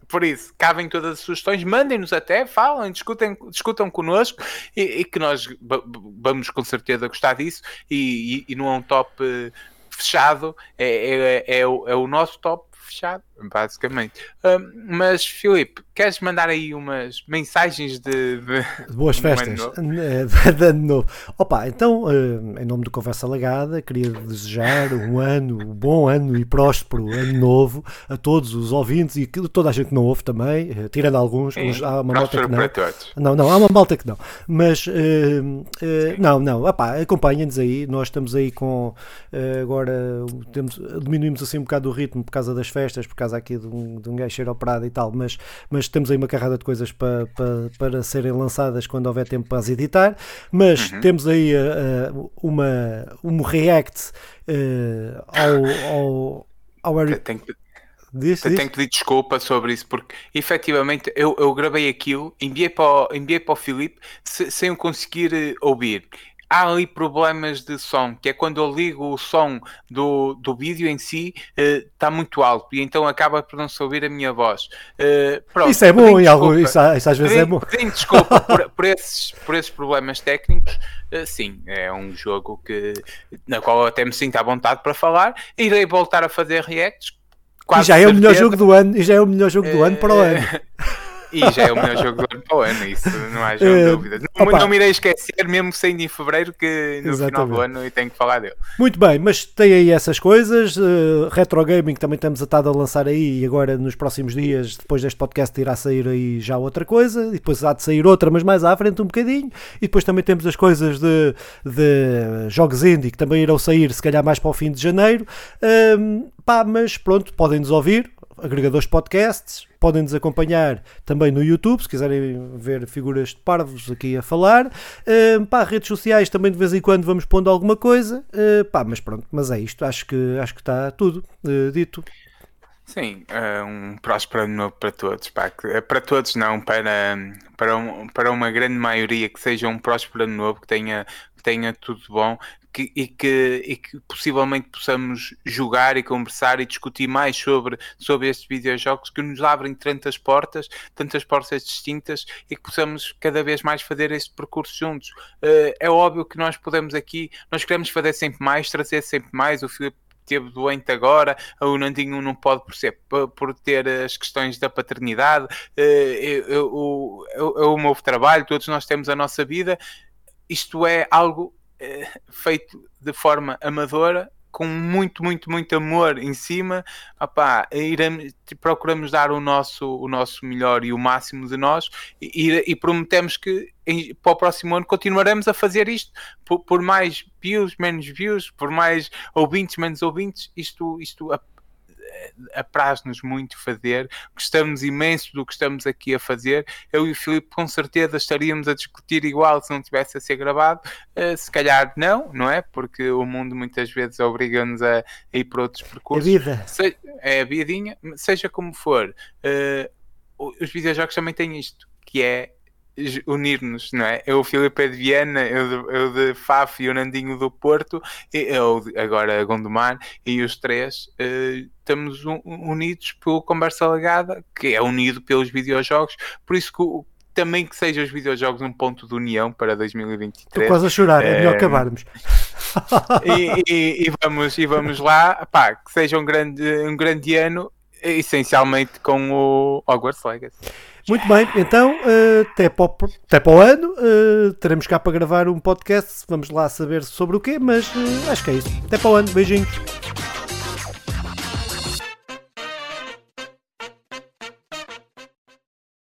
Por isso, cabem todas as sugestões, mandem-nos até, falem, discutem, discutam connosco e, e que nós vamos com certeza gostar disso. E, e, e não é um top eh, fechado, é, é, é, o, é o nosso top fechado, basicamente. mas, Filipe, queres mandar aí umas mensagens de, de, boas festas de ano novo? Opa, então, uh, em nome do Conversa Lagada, queria desejar um ano, um bom ano e próspero ano novo a todos os ouvintes e toda a gente que não ouve também, uh, tirando alguns, Sim, há uma malta que não. Não, não, há uma malta que não. Mas, uh, não, não, opa, acompanhem-nos aí, nós estamos aí com, agora, temos, diminuímos assim um bocado o ritmo por causa das festas, por causa aqui de um, de um gajo cheiro operado e tal, mas, mas temos aí uma carrada de coisas para, para, para serem lançadas quando houver tempo para as editar. Mas uhum. temos aí uh, uma, um react uh, ao, ao, ao. Tenho que, diz, diz. tenho que pedir desculpa sobre isso, porque efetivamente eu, eu gravei aquilo, enviei para o, enviei para o Filipe sem o conseguir ouvir há ali problemas de som, que é quando eu ligo o som do, do vídeo em si, está eh, uh, muito alto e então acaba por não se ouvir a minha voz. Uh, pronto, isso é bom, e algo, isso, isso, às vezes é bom. Tenho desculpa por, por, esses, por esses problemas técnicos. Uh, sim, é um jogo que, na qual eu até me sinto à vontade para falar. Irei voltar a fazer reacts. e já é o melhor jogo do ano, e já é o melhor jogo do ano para o ano. E já é o melhor jogo do ano para o ano, isso não há uh, dúvida. Não, não me irei esquecer, mesmo saindo em fevereiro, que no Exatamente. final do ano eu tenho que falar dele. Muito bem, mas tem aí essas coisas. Uh, Retro Gaming também estamos atado a lançar aí, e agora nos próximos dias, depois deste podcast, irá sair aí já outra coisa, e depois há de sair outra, mas mais à frente um bocadinho. E depois também temos as coisas de, de jogos indie que também irão sair, se calhar mais para o fim de janeiro. Um, pá, mas pronto, podem nos ouvir agregadores podcasts, podem nos acompanhar também no YouTube, se quiserem ver figuras de parvos aqui a falar. Uh, pá, redes sociais também de vez em quando vamos pondo alguma coisa. Uh, pá, mas pronto, mas é isto, acho que, acho que está tudo uh, dito. Sim, um próspero ano novo para todos. Pá. Para todos não, para, para, um, para uma grande maioria que seja um próspero ano novo, que tenha, tenha tudo bom, que, e, que, e que possivelmente possamos jogar e conversar e discutir mais sobre, sobre estes videojogos que nos abrem tantas portas, tantas portas distintas e que possamos cada vez mais fazer este percurso juntos. Uh, é óbvio que nós podemos aqui, nós queremos fazer sempre mais, trazer sempre mais. O Filipe teve doente agora, o Nandinho não pode por, ser, por ter as questões da paternidade, é o o meu trabalho, todos nós temos a nossa vida. Isto é algo eh, feito de forma amadora, com muito, muito, muito amor em cima, opá, iremos, procuramos dar o nosso, o nosso melhor e o máximo de nós e, e prometemos que em, para o próximo ano continuaremos a fazer isto. Por, por, mais views, menos views, por mais ouvintes, menos ouvintes, isto, isto apraz-nos muito fazer, gostamos imenso do que estamos aqui a fazer. Eu e o Filipe, com certeza, estaríamos a discutir igual se não tivesse a ser gravado. Uh, se calhar não, não é? Porque o mundo muitas vezes obriga-nos a, a, ir para outros percursos. É vida. Se, é a vidinha, seja como for. Uh, os videojogos também têm isto, que é unir-nos, não é? Eu, o Filipe é de Viana, eu de, eu de Faf e o Nandinho do Porto, eu agora Gondomar, e os três uh, estamos un, unidos pelo Conversa Legada, que é unido pelos videojogos, por isso que também que sejam os videojogos um ponto de união para 2023. Estou quase a chorar, é, é melhor acabarmos. e, e, e, vamos, e vamos lá, pá, que seja um grande, um grande ano, essencialmente com o Hogwarts Legacy. Muito bem, então uh, até, para o, até para o ano uh, teremos cá para gravar um podcast. Vamos lá saber sobre o quê, mas uh, acho que é isso. Até para o ano, beijinhos.